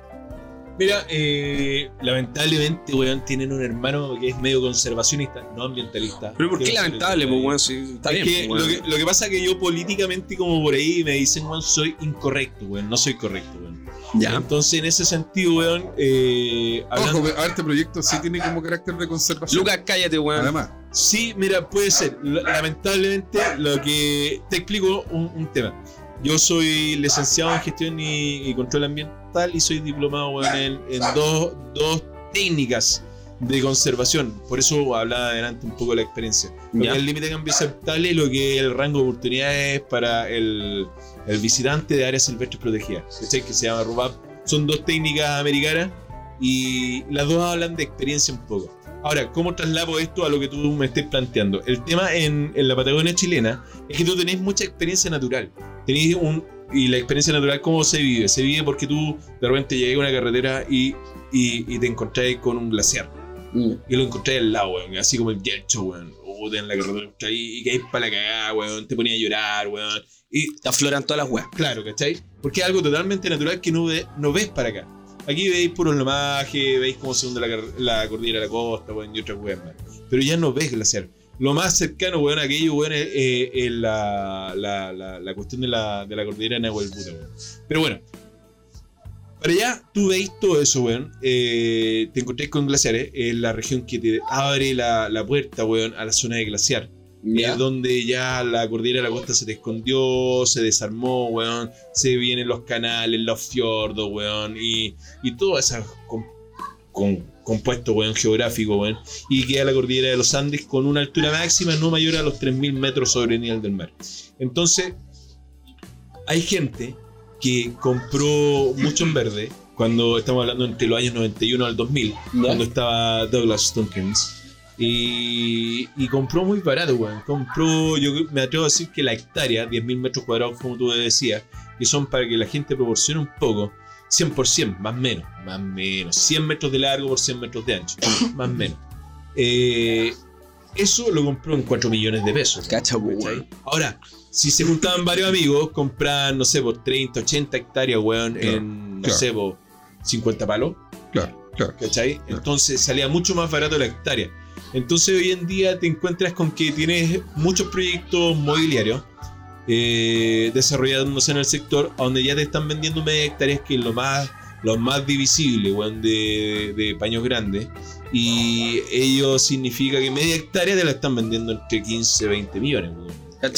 Mira, eh, lamentablemente, weón, tienen un hermano que es medio conservacionista, no ambientalista. Pero ¿por qué lamentable, pues, weón? Sí, está Es bien. que lo, que, lo que pasa es que yo políticamente, como por ahí, me dicen, weón, soy incorrecto, weón. No soy correcto, weón. Ya. Entonces, en ese sentido, weón, eh, hablando- Ojo, a ver, este proyecto sí tiene como carácter de conservación. Lucas, cállate, weón. Además, Sí, mira, puede ser. Lamentablemente, lo que. Te explico un, un tema. Yo soy licenciado en gestión y, y control ambiental y soy diplomado en, en dos, dos técnicas de conservación. Por eso hablaba adelante un poco de la experiencia. Lo que es el límite de cambio aceptable y lo que es el rango de oportunidades para el, el visitante de áreas silvestres protegidas. ¿cachai? Que se llama RUBAP. Son dos técnicas americanas y las dos hablan de experiencia un poco. Ahora, ¿cómo traslado esto a lo que tú me estés planteando? El tema en, en la Patagonia chilena es que tú tenés mucha experiencia natural. Tenés un. Y la experiencia natural, ¿cómo se vive? Se vive porque tú de repente llegas a una carretera y, y, y te encontrás con un glaciar. Mm. Y lo encontrás al lado, weón. Así como el Yelcho, weón. O en la carretera y, y caes para la cagada, weón. Te ponía a llorar, weón. Y Te afloran todas las weas. Claro, ¿cachai? Porque es algo totalmente natural que no, ve- no ves para acá. Aquí veis puros lomaje, veis cómo se hunde la, la cordillera de la costa, weón, y otras weas más. Pero ya no ves glaciar. Lo más cercano, weón, a aquello, weón, es, es- la, la, la, cuestión de la, de la cordillera de Nahuelbuta, weón. Pero bueno, para allá tú veis todo eso, weón. Eh, te encontrás con glaciares, es la región que te abre la, la puerta, weón, a la zona de glaciar. Ya. Es donde ya la cordillera de la costa se te escondió, se desarmó, weón. Se vienen los canales, los fiordos, weón. Y, y todo ese com- compuesto, weón, geográfico, weón. Y queda la cordillera de los Andes con una altura máxima no mayor a los 3.000 metros sobre el nivel del mar. Entonces, hay gente que compró mucho en verde cuando estamos hablando entre los años 91 al 2000, cuando estaba Douglas Tompkins. Y, y compró muy barato, weón. Compró, yo me atrevo a decir que la hectárea, 10.000 metros cuadrados, como tú decías, que son para que la gente proporcione un poco, 100%, más o menos, más o menos, 100 metros de largo por 100 metros de ancho, más o menos. Eh, eso lo compró en 4 millones de pesos. Cacha, weón. Ahora, si se juntaban varios amigos, compraban, no sé, por 30, 80 hectáreas, weón, Claro, en, no claro. sé, por 50 palos. claro, claro. ¿cachai? Entonces salía mucho más barato la hectárea. Entonces hoy en día te encuentras con que tienes muchos proyectos mobiliarios eh, desarrollándose en el sector, a donde ya te están vendiendo media hectáreas, que es lo más, lo más divisible, de, de paños grandes. Y ello significa que media hectárea te la están vendiendo entre 15 y 20 millones,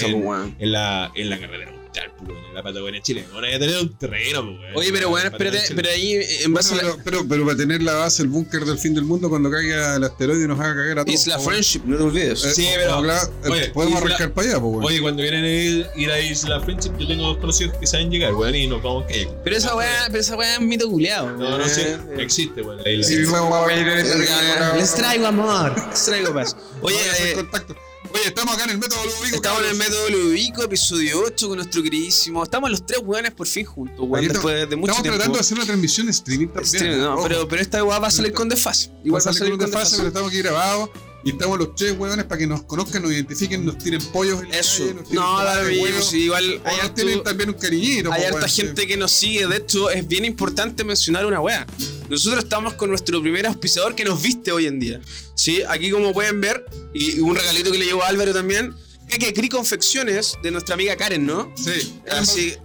En- weón. En la, en la carretera pues, weón, en la Patagonia chilena. Tener un terreno, pues, weón. Oye, pero weón, Patagonia espérate, pero ahí eh, en base a la pero, pero, pero para tener la base, el búnker del fin del mundo, cuando caiga el asteroide y nos haga cagar a todos. Isla weón. Friendship, no te olvides. Eh, Sí, pero- eh, oye, podemos Isla- arrancar para allá, pues, weón. Oye, cuando vienen a ir, ir a Isla Friendship, yo tengo dos conocidos que saben llegar, weón, y nos vamos a caer. Pero esa weá, pero esa weá es mito culeado. No, no sé, existe, weón. la isla. Sí, vamos a ir en este regalo. Les traigo amor, les traigo paz. Oye, eh, contacto. Oye, estamos acá en el método Ludovico. estamos en el método Ludovico, episodio 8 con nuestro queridísimo. Estamos los tres weones por fin juntos, weón, después estamos- de mucho Estamos tiempo. tratando de hacer una transmisión streaming también. Stream, no, pero, pero esta weá va a salir con desfase. Igual va a salir con fase, desfase. pero estamos aquí grabados. Y estamos los tres hueones para que nos conozcan, nos identifiquen, nos tiren pollos en Eso. calle, nos tiren No, sí, igual o nos tienen también un cariñito. Hay po, harta gente que nos sigue, de hecho es bien importante mencionar una weá. Nosotros estamos con nuestro primer auspiciador que nos viste hoy en día. ¿Sí? Aquí como pueden ver, y un regalito que le llevó a Álvaro también, que que Cri Confecciones de nuestra amiga Karen, ¿no? Sí.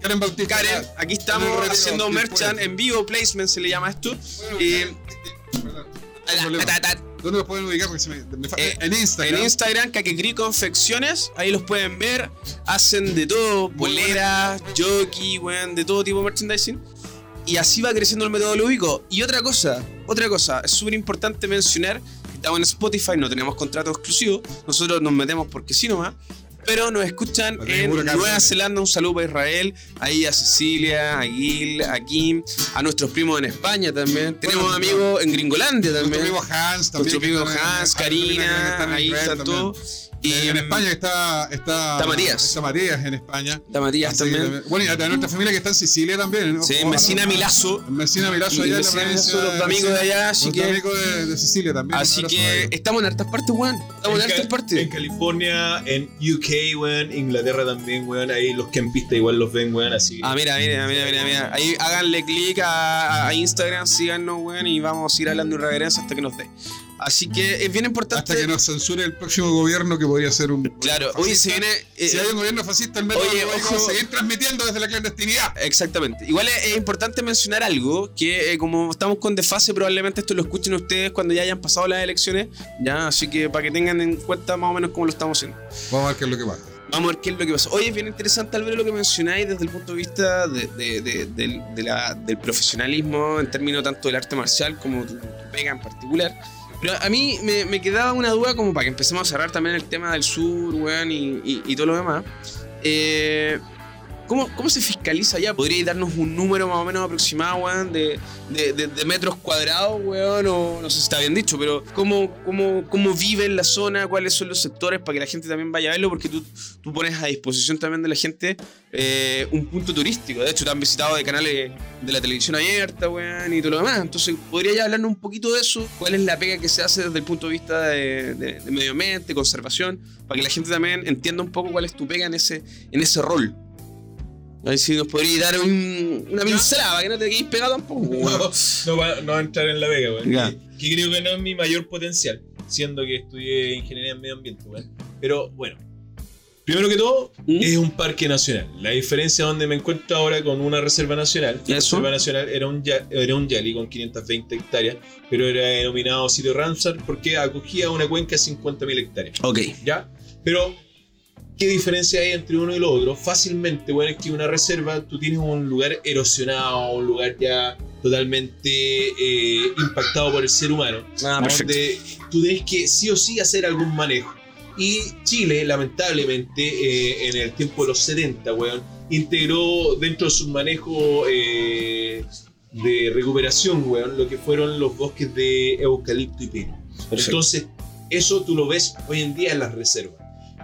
Karen Bautista. Karen, aquí estamos En el retiro, haciendo merchan en vivo, placement se le llama esto. Y, problema. ¿Dónde los pueden ubicar? Porque se me, me Eh, en Instagram. En Instagram, Confecciones, ahí los pueden ver. Hacen de todo, Muy poleras, jockey, weón, de todo tipo de merchandising. y así va creciendo el método lúdico. Y otra cosa, otra cosa, es súper importante mencionar que estamos en Spotify, no tenemos contrato exclusivo, nosotros nos metemos porque sí nomás. Pero nos escuchan en. Nueva Zelanda, un saludo para Israel, ahí a Cecilia, a Gil, a Kim, a nuestros primos en España también. Tenemos amigos en Gringolandia también. Nuestro amigo Hans también. Nuestro amigo Hans, en- Karina, ahí están todos. Y en mm, España está, está. Está Matías. Está Matías en España. Está Matías que también. Bueno, y a nuestra familia que está en Sicilia también. ¿no? Sí, en Messina Milazo. En Messina Milazo, allá en la provincia. Los amigos de allá, así que- amigo de, de Sicilia también. Así que estamos en hartas partes, weón. Estamos en Ca- hartas partes. En California, en UK, weón, Inglaterra también, weón. Ahí los campistas igual los ven, weón, así. Ah, mira, mira, mira, mira, mira. Ahí háganle clic a, a Instagram, síganos, weón, y vamos a ir hablando irreverencia hasta que nos dé. Así que es bien importante. Hasta que nos censure el próximo gobierno que podría ser un. Claro, oye, se viene. eh, Si hay un gobierno fascista, el método Oye, ojo. a seguir transmitiendo desde la clandestinidad. Exactamente. Igual es, es importante mencionar algo, que eh, como estamos con desfase, probablemente esto lo escuchen ustedes cuando ya hayan pasado las elecciones, ya, así que para que tengan en cuenta más o menos cómo lo estamos haciendo. Vamos a ver qué es lo que pasa. Vamos a ver qué es lo que pasa. Oye, es bien interesante, Álvaro, lo que mencionáis desde el punto de vista de- de- de la- del profesionalismo en términos tanto del arte marcial como tu, tu pega en particular. Pero a mí me, me quedaba una duda como para que empecemos a cerrar también el tema del sur, weón, y, y- y todo lo demás. Eh, ¿Cómo, ¿Cómo se fiscaliza allá? ¿Podríais darnos un número más o menos aproximado, weón, de, de- metros cuadrados, weón? O no sé si está bien dicho, pero ¿cómo, cómo, cómo vive en la zona? ¿Cuáles son los sectores para que la gente también vaya a verlo? Porque tú, tú pones a disposición también de la gente eh, un punto turístico. De hecho, te han visitado de canales de la televisión abierta, weón, y todo lo demás. Entonces, ¿podría ya hablarnos un poquito de eso? ¿Cuál es la pega que se hace desde el punto de vista de, de- de medio ambiente, conservación? Para que la gente también entienda un poco cuál es tu pega en ese, en ese rol. A ver si nos podríais dar un- una pincelada para que no te quedes pegado tampoco. No, no va, no va a entrar en la vega, weón. Ya. Que, que creo que no es mi mayor potencial, siendo que estudié ingeniería en medio ambiente, weón. Pero bueno, primero que todo, ¿Mm? es un parque nacional. La diferencia donde me encuentro ahora con una reserva nacional, la ¿Eso? reserva nacional era un, ya- era un Yali con 520 hectáreas, pero era denominado sitio Ramsar porque acogía una cuenca de 50.000 hectáreas. Ok. ¿Ya? Pero, ¿qué diferencia hay entre uno y lo otro? Fácilmente, bueno, es que una reserva, tú tienes un lugar erosionado, un lugar ya totalmente eh, impactado por el ser humano, Ah, donde tú tienes que sí o sí hacer algún manejo. Y Chile, lamentablemente, eh, en el tiempo de los 70, weón, integró dentro de su manejo eh, de recuperación, weón, lo que fueron los bosques de eucalipto y pino. Entonces, eso tú lo ves hoy en día en las reservas.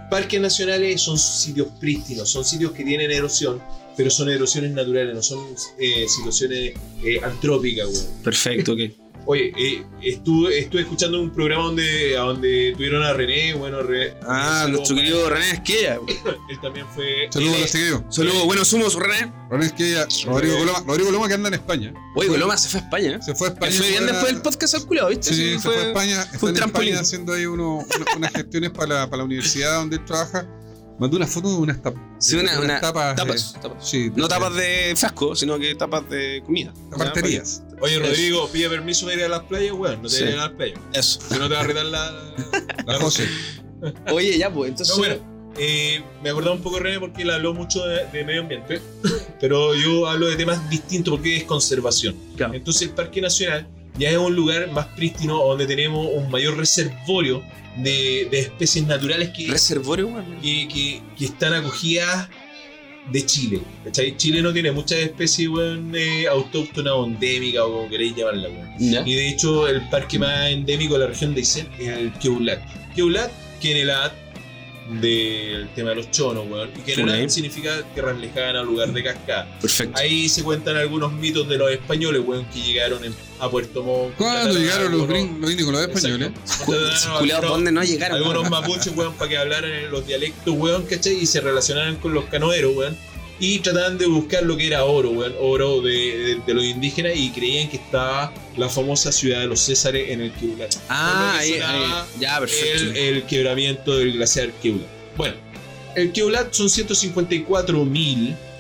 Parques nacionales son sitios prístinos, son sitios que tienen erosión, pero son erosiones naturales, no son eh, situaciones eh, antrópicas, weón. Perfecto, ok. Oye, eh, estuve, estuve escuchando un programa donde, a donde tuvieron a René, bueno, René. Ah, nuestro querido René Esquella. Él también fue. Saludos a los chiquillos. Saludos, buenos humos, René. Ahora es que ya, Rodrigo Coloma, Rodrigo Coloma que anda en España. Oye, Coloma se fue a España. Se fue a España. fue bien después del podcast al ¿viste? Sí, Sí, se fue, a España. Está en trampolín. España haciendo ahí uno- una- unas gestiones para la, para la universidad donde él trabaja. Mandó una foto de unas, tap- Sí, una- unas una- tapas. tapas, eh, tapas. Sí, No tapas de frasco, sino que tapas de comida. Taparterías. Oye, Rodrigo, pide permiso para ir a las playas, weón. No te Sí. vayan a las playas. Eso. Si no te va a retar la. La José. Oye, ya, pues, entonces. No, bueno, eh, me acordaba un poco René porque él habló mucho de, de medio ambiente, pero yo hablo de temas distintos porque es conservación. Claro. Entonces el Parque Nacional ya es un lugar más prístino donde tenemos un mayor reservorio de, de especies naturales que, Reservorio, que, que- que están acogidas de Chile. ¿cachai? Chile no tiene muchas especies weón, eh, autóctonas o endémicas o como queréis llamarla. weón. Ya. Y de hecho, el parque más endémico de la región de Aysén es el Keulat. Keulat, Kenelat, del tema de los chonos, weón. Y Kenelat Ok. significa tierras lejanas, lugar de cascada. Perfecto. Ahí se cuentan algunos mitos de los españoles, weón, que llegaron en- a Puerto Montt. ¿Cuándo llegaron los, gringos, los los españoles? ¿dónde no llegaron? algunos mapuches, weón, para que hablaran en los dialectos, weón, ¿cachai? Y se relacionaran con los canoeros, weón. Y trataban de buscar lo que era oro, weón, oro de, de- de los indígenas y creían que estaba la famosa ciudad de los Césares en el Keulat. Ah, ahí. Ya, perfecto. El, el quebramiento del glaciar Keulat. Bueno, el Keulat son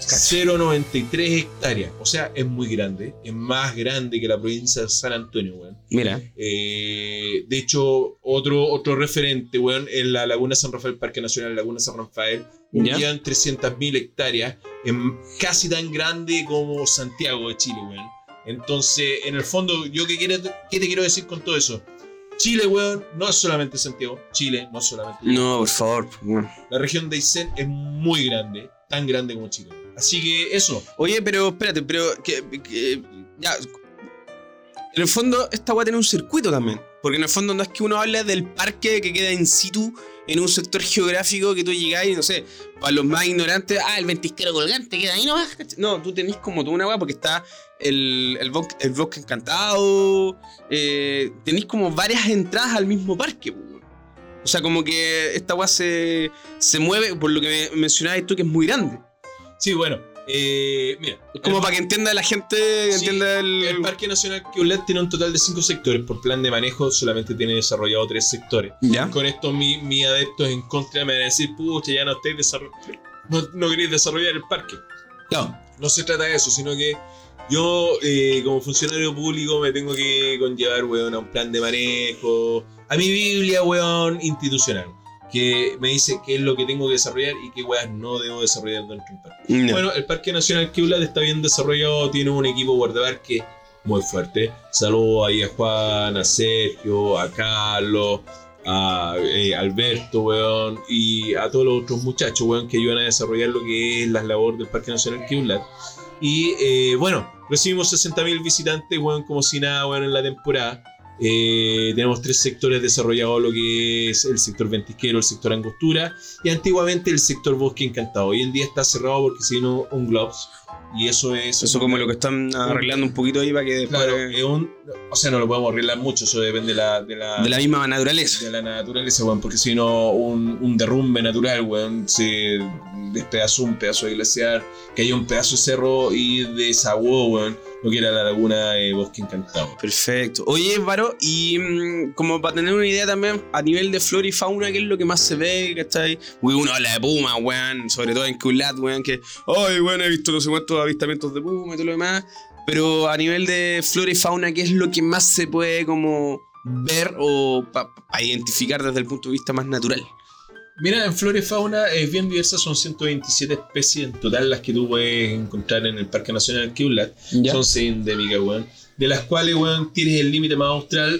154.093 hectáreas. O sea, es muy grande. Es más grande que la provincia de San Antonio, weón. Mira. Eh, de hecho, otro, otro referente, weón, en la Laguna San Rafael, Parque Nacional Laguna San Rafael, un Ya. millón 300.000 hectáreas, en- casi tan grande como Santiago de Chile, weón. Entonces, en el fondo, yo qué, quiero, qué te quiero decir con todo eso. Chile, weón, no es solamente Santiago. Chile no es solamente. No, por favor. weón. La región de Aysén es muy grande, tan grande como Chile. Así que eso. Oye, pero espérate, pero que, que- ya. En el fondo, esta weá tiene un circuito también. Porque en el fondo no es que uno hable del parque que queda in situ en un sector geográfico que tú llegás y no sé, para los más ignorantes, ah, el ventisquero colgante queda ahí nomás. No, tú tenés como toda una weá porque está el, el, bosque, encantado. Eh, tenés como varias entradas al mismo parque. O sea, como que esta weá se, se mueve, por lo que me mencionabas tú, que es muy grande. Sí, bueno. Eh, mira. Como el- para que entienda la gente, Sí, entienda el... El Parque Nacional Queulat tiene un total de cinco sectores. Por plan de manejo solamente tiene desarrollado tres sectores. ¿Ya? Con esto mi- mis adeptos en contra me van a decir, pucha, ya no estáis desarrollando... No, no queréis desarrollar el parque. No. No se trata de eso, sino que yo eh, como funcionario público me tengo que conllevar, weón, a un plan de manejo, a mi Biblia, weón, institucional. Que me dice qué es lo que tengo que desarrollar y qué weas no debo desarrollar dentro del parque. No. Bueno, el Parque Nacional Queulat está bien desarrollado, tiene un equipo guardaparque muy fuerte. Saludos ahí a Juan, a Sergio, a Carlos, a eh, Alberto, weón, y a todos los otros muchachos, weón, que ayudan a desarrollar lo que es la labor del Parque Nacional Queulat. Y eh, bueno, recibimos 60.000 visitantes, weón, como si nada, weón, en la temporada. Eh, tenemos tres sectores desarrollados, lo que es el sector ventisquero, el sector angostura y antiguamente el sector bosque encantado. Hoy en día está cerrado porque se vino un Globs y eso es... Eso como lo que están arreglando un poquito ahí para que. Claro, es un, o sea, no lo podemos arreglar mucho, eso depende de la, de la, de la misma naturaleza. de la naturaleza, weón, porque si no, un, un derrumbe natural, weón, se despedazó un pedazo de glaciar, cayó un pedazo de cerro y desaguó, weón, lo que era la laguna de Bosque Encantado. Perfecto. Oye, Varo, y mm, como para tener una idea también, a nivel de flora y fauna, ¿qué es lo que más se ve? ¿Cachai? Uy, uno habla de puma, weón, sobre todo en Kulat, weón, que, ay, weón, he visto no sé cuántos avistamientos de puma y todo lo demás. Pero a nivel de flora y fauna, ¿qué es lo que más se puede como ver o para identificar desde el punto de vista más natural? Mira, en flora y fauna es bien diversa, son 127 especies en total las que tú puedes encontrar en el Parque Nacional Queulat. Ya. Son seis endémicas, weón. De las cuales, weón, tienes el límite más austral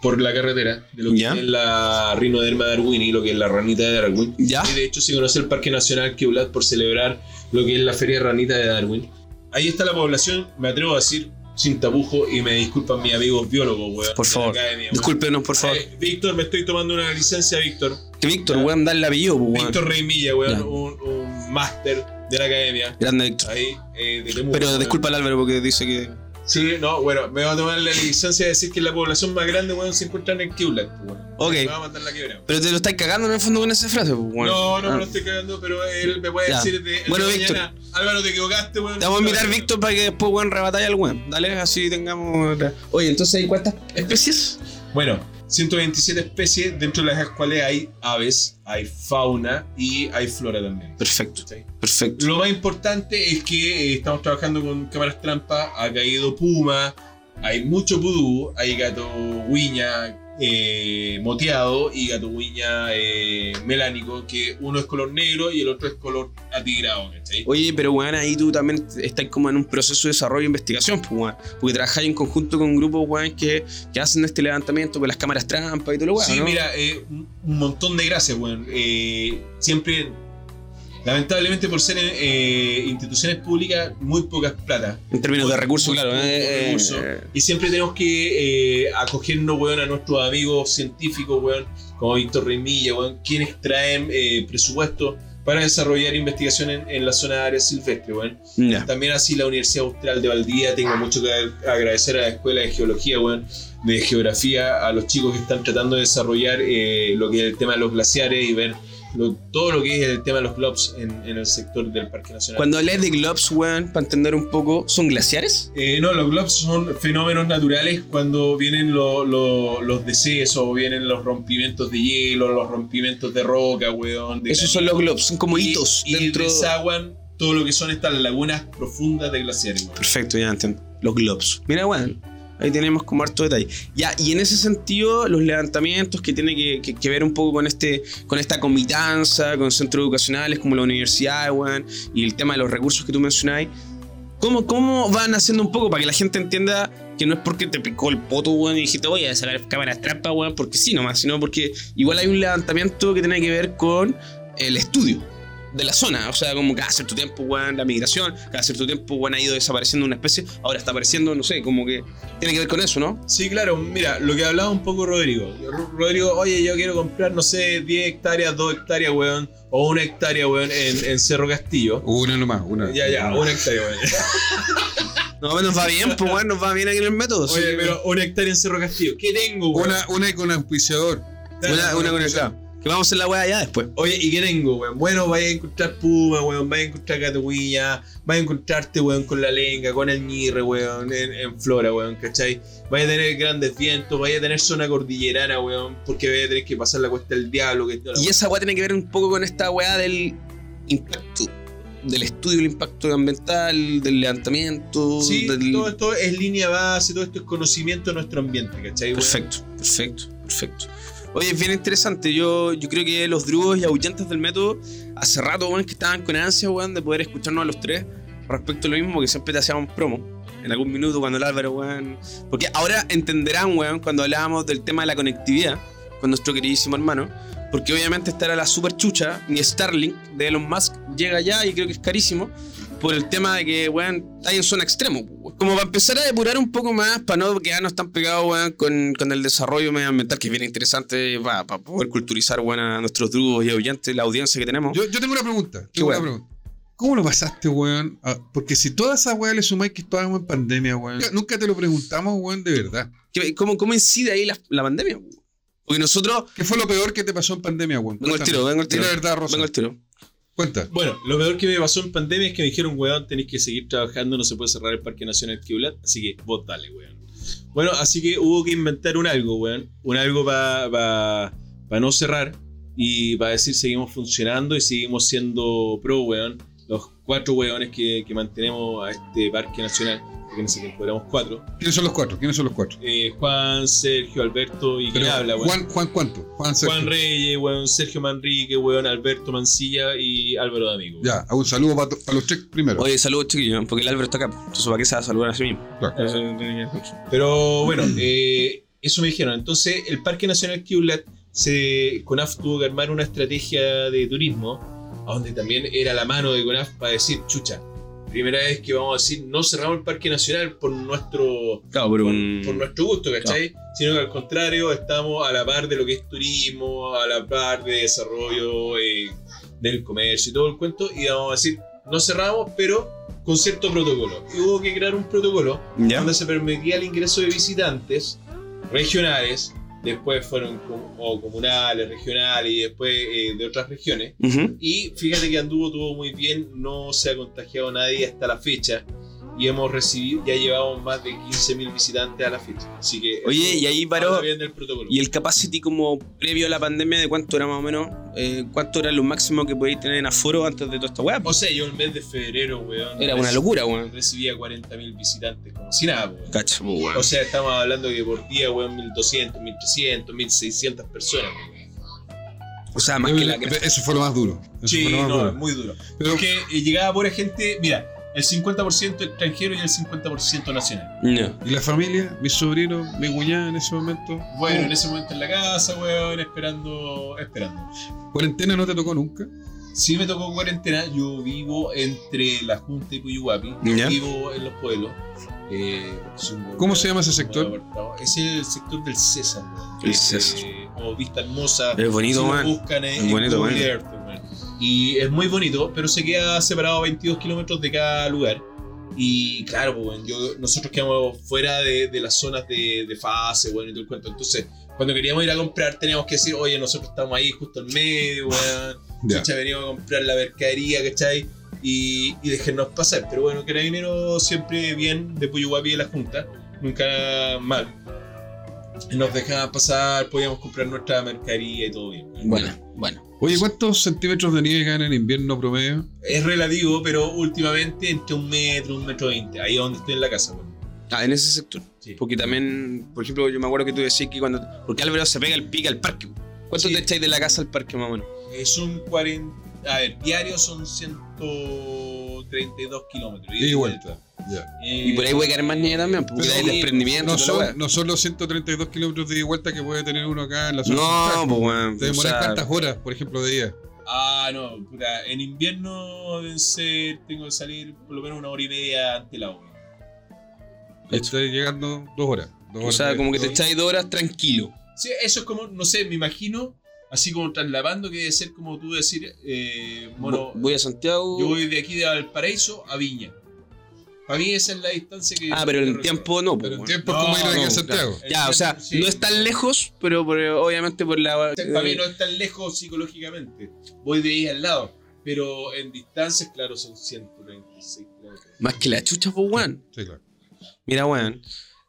por la carretera, de lo que Ya. es la rinoderma darwini, lo que es la ranita de Darwin. Ya. Y de hecho se conoce el Parque Nacional Queulat por celebrar lo que es la Feria Ranita de Darwin. Ahí está la población, me atrevo a decir, sin tapujo, y me disculpan mis amigos biólogos, weón. Por la favor, academia, discúlpenos, por favor. Eh, Víctor, me estoy tomando una licencia, Víctor. Que Víctor, weón, darle apellido, pues, weón. Víctor Reymilla, weón, Ya. un, un máster de la academia. Grande Víctor. Ahí, eh, de Temuco, Pero disculpa al Álvaro porque dice que. Sí, no, bueno, me va a tomar la licencia de decir que la población más grande, weón, se encuentra en Keulat, pues, weón. Ok. Me va a mandar la quiebra. Pero te lo estáis cagando en el fondo con esa frase, pues, weón. No, no Ah. me lo estoy cagando, pero él me puede Ya. decir de, el Bueno, de Víctor. mañana, Álvaro, te equivocaste, weón. Te vamos a invitar, Víctor, para que después, weón, rebatáis al weón. Dale, así tengamos. Oye, entonces, ¿hay cuántas especies? Bueno, 127 especies, dentro de las cuales hay aves, hay fauna y hay flora también. Perfecto, perfecto. Lo más importante es que eh, estamos trabajando con cámaras trampa, ha caído puma, hay mucho pudú, hay gato guiña eh, moteado y gato guiña eh, melánico, que uno es color negro y el otro es color atigrado, ¿cachai? Oye, pero weón, ahí tú también estás como en un proceso de desarrollo e investigación, pues, weón. Porque trabajáis en conjunto con grupos, weón, que, que hacen este levantamiento con las cámaras trampa y todo lo weón. Sí, ¿no? mira, eh, un un montón de gracias, weón. Eh, siempre, lamentablemente por ser eh, instituciones públicas, muy pocas plata. En términos de recursos, claro. eh, recursos. eh, Y siempre tenemos que eh, acogernos, weón, a nuestros amigos científicos, weón, como Víctor Remilla, weón, quienes traen eh, presupuesto para desarrollar investigación en, en la zona de áreas silvestres, weón. ya. También así la Universidad Austral de Valdivia, tengo mucho que agradecer a la Escuela de Geología, weón, de Geografía, a los chicos que están tratando de desarrollar eh, lo que es el tema de los glaciares y ver lo- todo lo que es el tema de los globs en, en el sector del Parque Nacional. Cuando lees de globs, weón, para entender un poco, ¿son glaciares? Eh, no, los globs son fenómenos naturales cuando vienen lo- lo- los decesos, vienen los rompimientos de hielo, los rompimientos de roca, weón. de Esos son los globs, son como Y- hitos y, dentro. desaguan todo lo que son estas lagunas profundas de glaciares, weón. Perfecto, ya entiendo. Los globs. Mira, weón. Ahí tenemos como harto detalle. Ya, y en ese sentido, los levantamientos que tiene que, que- que ver un poco con este, con esta comitanza, con centros educacionales como la universidad, weón, y el tema de los recursos que tú mencionáis. ¿Cómo, ¿Cómo van haciendo un poco para que la gente entienda que no es porque te picó el poto, weón, y dijiste, voy a sacar cámaras trampa, weón, porque sí nomás, sino porque igual hay un levantamiento que tiene que ver con el estudio de la zona. O sea, como cada cierto tiempo, weón, la migración, cada cierto tiempo, weón, ha ido desapareciendo una especie, ahora está apareciendo, no sé, como que tiene que ver con eso, ¿no? Sí, claro, mira, lo que hablaba un poco Rodrigo. Ro- Rodrigo, oye, yo quiero comprar, no sé, 10 hectáreas, 2 hectáreas, weón, o una hectárea, weón, en, en Cerro Castillo. Una nomás, una. Ya, ya, una hectárea, weón. No, nos va bien, pues, weón, nos va bien aquí en el método. sí. Oye, pero una hectárea en Cerro Castillo. ¿Qué tengo, weón? Una, una con auspiciador. Una, una con el claro. Que vamos a hacer la weá allá después. Oye, ¿y qué tengo, weón? Bueno, vais a encontrar puma, weón, vais a encontrar catuguilla, vais a encontrarte, weón, con la lenga, con el ñirre, weón, en, en flora, weón, ¿cachai? Vais a tener grandes vientos, vais a tener zona cordillerana, weón, porque vais a tener que pasar la cuesta del diablo, que Y esa weá tiene que ver un poco con esta weá del impacto, del estudio del impacto ambiental, del levantamiento. Sí, del... todo esto es línea base, todo esto es conocimiento de nuestro ambiente, ¿cachai? Perfecto, perfecto, perfecto. Oye, es bien interesante. Yo, yo creo que los drugos y ahuyentas del método, hace rato, weón, que estaban con ansia, weón, de poder escucharnos a los tres respecto a lo mismo, que siempre te hacíamos promo. En algún minuto cuando el Álvaro, weón. Porque ahora entenderán, weón, cuando hablábamos del tema de la conectividad con nuestro queridísimo hermano. Porque obviamente esta era la super chucha, ni Starlink de Elon Musk llega allá y creo que es carísimo. Por el tema de que, weón, está en zona extremo. weón. Como para empezar a depurar un poco más, para no quedarnos tan pegados, weón, con, con el desarrollo medioambiental, que es bien interesante para poder culturizar, weón, a nuestros drugos y oyentes, la audiencia que tenemos. Yo, yo tengo una pregunta. ¿Qué Tengo una pregunta. ¿Cómo lo pasaste, weón? Ah, porque si toda esa weá le sumáis que estábamos en pandemia, weón. Nunca, nunca te lo preguntamos, weón, de verdad. ¿Qué- ¿Cómo, cómo incide ahí la, la pandemia? weón? Porque nosotros... ¿Qué fue lo peor que te pasó en pandemia, weón? Vengo al tiro, vengo al tiro. Verdad, Rosa. Vengo al tiro. Cuenta. Bueno, lo peor que me pasó en pandemia es que me dijeron, weón, tenéis que seguir trabajando, no se puede cerrar el Parque Nacional Kiblat, así que vos dale, weón. Bueno, así que hubo que inventar un algo, weón. Un algo para no cerrar y para decir seguimos funcionando y seguimos siendo pro, weón. Los cuatro weones que, que mantenemos a este Parque Nacional, porque en ese tiempo éramos cuatro. ¿Quiénes son los cuatro? ¿Quiénes son los cuatro? Eh, Juan, Sergio, Alberto y Pero, quién habla, weón. Juan, Juan, ¿cuánto? Juan, Sergio. Juan Reyes, weón, Sergio Manrique, weón, Alberto Mancilla y Álvaro D'Amigo. Ya, un saludo para los tres primero. Oye, saludos, chiquillos, porque el Álvaro está acá. Entonces, ¿para qué se va a saludar a sí mismo? Claro. Eso que- Pero bueno, eh, eso me dijeron. Entonces, el Parque Nacional Kiblat, se, CONAF tuvo que armar una estrategia de turismo, a donde también era la mano de CONAF para decir, chucha, primera vez que vamos a decir, no cerramos el Parque Nacional por nuestro, Claro, pero por, un... por nuestro gusto, ¿cachai? Sino que al contrario, estamos a la par de lo que es turismo, a la par de desarrollo eh, del comercio y todo el cuento, y vamos a decir, no cerramos, pero con cierto protocolo. Y hubo que crear un protocolo ¿Ya? donde se permitía el ingreso de visitantes regionales, después fueron com- o comunales, regionales y después eh, de otras regiones. Y fíjate que anduvo todo muy bien, no se ha contagiado nadie hasta la fecha. Y hemos recibido, ya llevamos más de 15.000 visitantes a la fecha. Así que. Oye, y ahí paró. del protocolo. ¿Y el capacity como previo a la pandemia de cuánto era más o menos? Eh, ¿Cuánto era lo máximo que podéis tener en aforo antes de toda esta weá? O sea, yo el mes de febrero, weón. Era una locura, weón. Recibía 40.000 visitantes, como si nada, weón. Pues, weón. O sea, estamos hablando que por día, weón, 1200, 1300, 1600 personas, weón. O sea, más que la que... Eso fue lo más duro. Eso Sí, fue lo más no, duro. es muy duro. Pero- Porque eh, llegaba pura gente, mira, el 50% extranjero y el 50% nacional. No. ¿Y la familia? ¿Mi sobrino? ¿Mi cuñada en ese momento? Bueno, ¿Cómo? en ese momento en la casa, weón, esperando, esperando. ¿Cuarentena no te tocó nunca? Sí me tocó cuarentena, yo vivo entre La Junta y Puyuhuapi, Ya. vivo en los pueblos. Eh, ¿Cómo se llama ese sector? Es el sector del César, weón. El Eh, César. o Vista Hermosa. Es bonito, si man. buscan en, Es bonito, en Google man. Y es muy bonito, pero se queda separado a 22 kilómetros de cada lugar. Y claro, pues, weón, yo, nosotros quedamos fuera de, de las zonas de, de fase, bueno, y todo el cuento. Entonces, cuando queríamos ir a comprar, teníamos que decir, oye, nosotros estamos ahí justo en medio, weón. Ya. Chucha, veníamos a comprar la mercadería, ¿cachai? Y, y dejarnos pasar. Pero bueno, Carabinero siempre bien de Puyuhuapi de la Junta, nunca mal. Nos dejaban pasar, podíamos comprar nuestra mercadería y todo bien. Bueno, bueno. Oye, ¿cuántos centímetros de nieve caen en invierno promedio? Es relativo, pero últimamente entre un metro, un metro veinte. Ahí es donde estoy en la casa, weón. Ah, en ese sector. Sí. Porque también, por ejemplo, yo me acuerdo que tú decías que cuando... Porque Álvaro se pega el pique al parque. ¿Cuánto Sí. te echáis de la casa al parque más o menos? Eh, son 40. A ver, diarios son 132 kilómetros. Ida y vuelta. Eh, Y por ahí puede caer más nieve también, porque hay desprendimiento. No son, no son los 132 kilómetros de vuelta que puede tener uno acá en la zona. No, pues weón. ¿Te o demoras sea, cuántas horas, por ejemplo, de día? Ah, no, puta. En invierno deben ser, tengo que salir por lo menos una hora y media ante la hora. Estoy llegando dos horas. dos O horas sea, de- como que te echáis dos horas tranquilo. Sí, eso es como, no sé, me imagino, así como trasladando que debe ser como tú decir, eh, bueno, Vo- Voy a Santiago. yo voy de aquí de Valparaíso a Viña. Para mí esa es la distancia que... Ah, pero en tiempo no, Pero en tiempo es como ir de aquí no, a Santiago. Ya, o sea, no es tan lejos, pero, pero obviamente por la. Para mí no es tan lejos psicológicamente. Voy de ahí al lado. Pero en distancias, claro, son 136 kilómetros. Más que la chucha, pues, weón. Sí, claro. Mira, weón.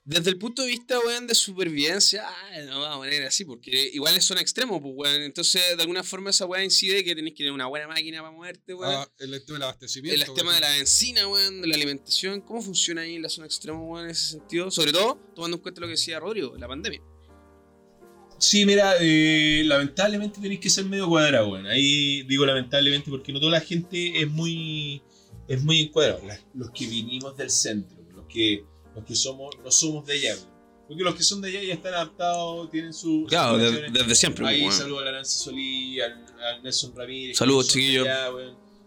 Desde el punto de vista, weón, de supervivencia, no vamos a poner así, porque igual son extremos, pues, weón. Entonces, de alguna forma, esa weá incide que tenés que tener una buena máquina para moverte, weón. Ah, el tema del abastecimiento. el tema de la benzina, weón, de la alimentación, ¿cómo funciona ahí en la zona extrema, weón, en ese sentido? Sobre todo, tomando en cuenta lo que decía Rodrigo, la pandemia. Sí, mira, eh, lamentablemente tenéis que ser medio cuadrado, weón. Ahí digo lamentablemente porque no toda la gente es muy es muy encuadrado. Las- los que vinimos del centro, los que los que somos no somos de allá. Porque los que son de allá ya están adaptados, tienen su Claro, sus de- desde siempre, Ahí weón. saludo a la Nancy Solí, al, al Nelson Ramírez. Saludos, de chiquillos.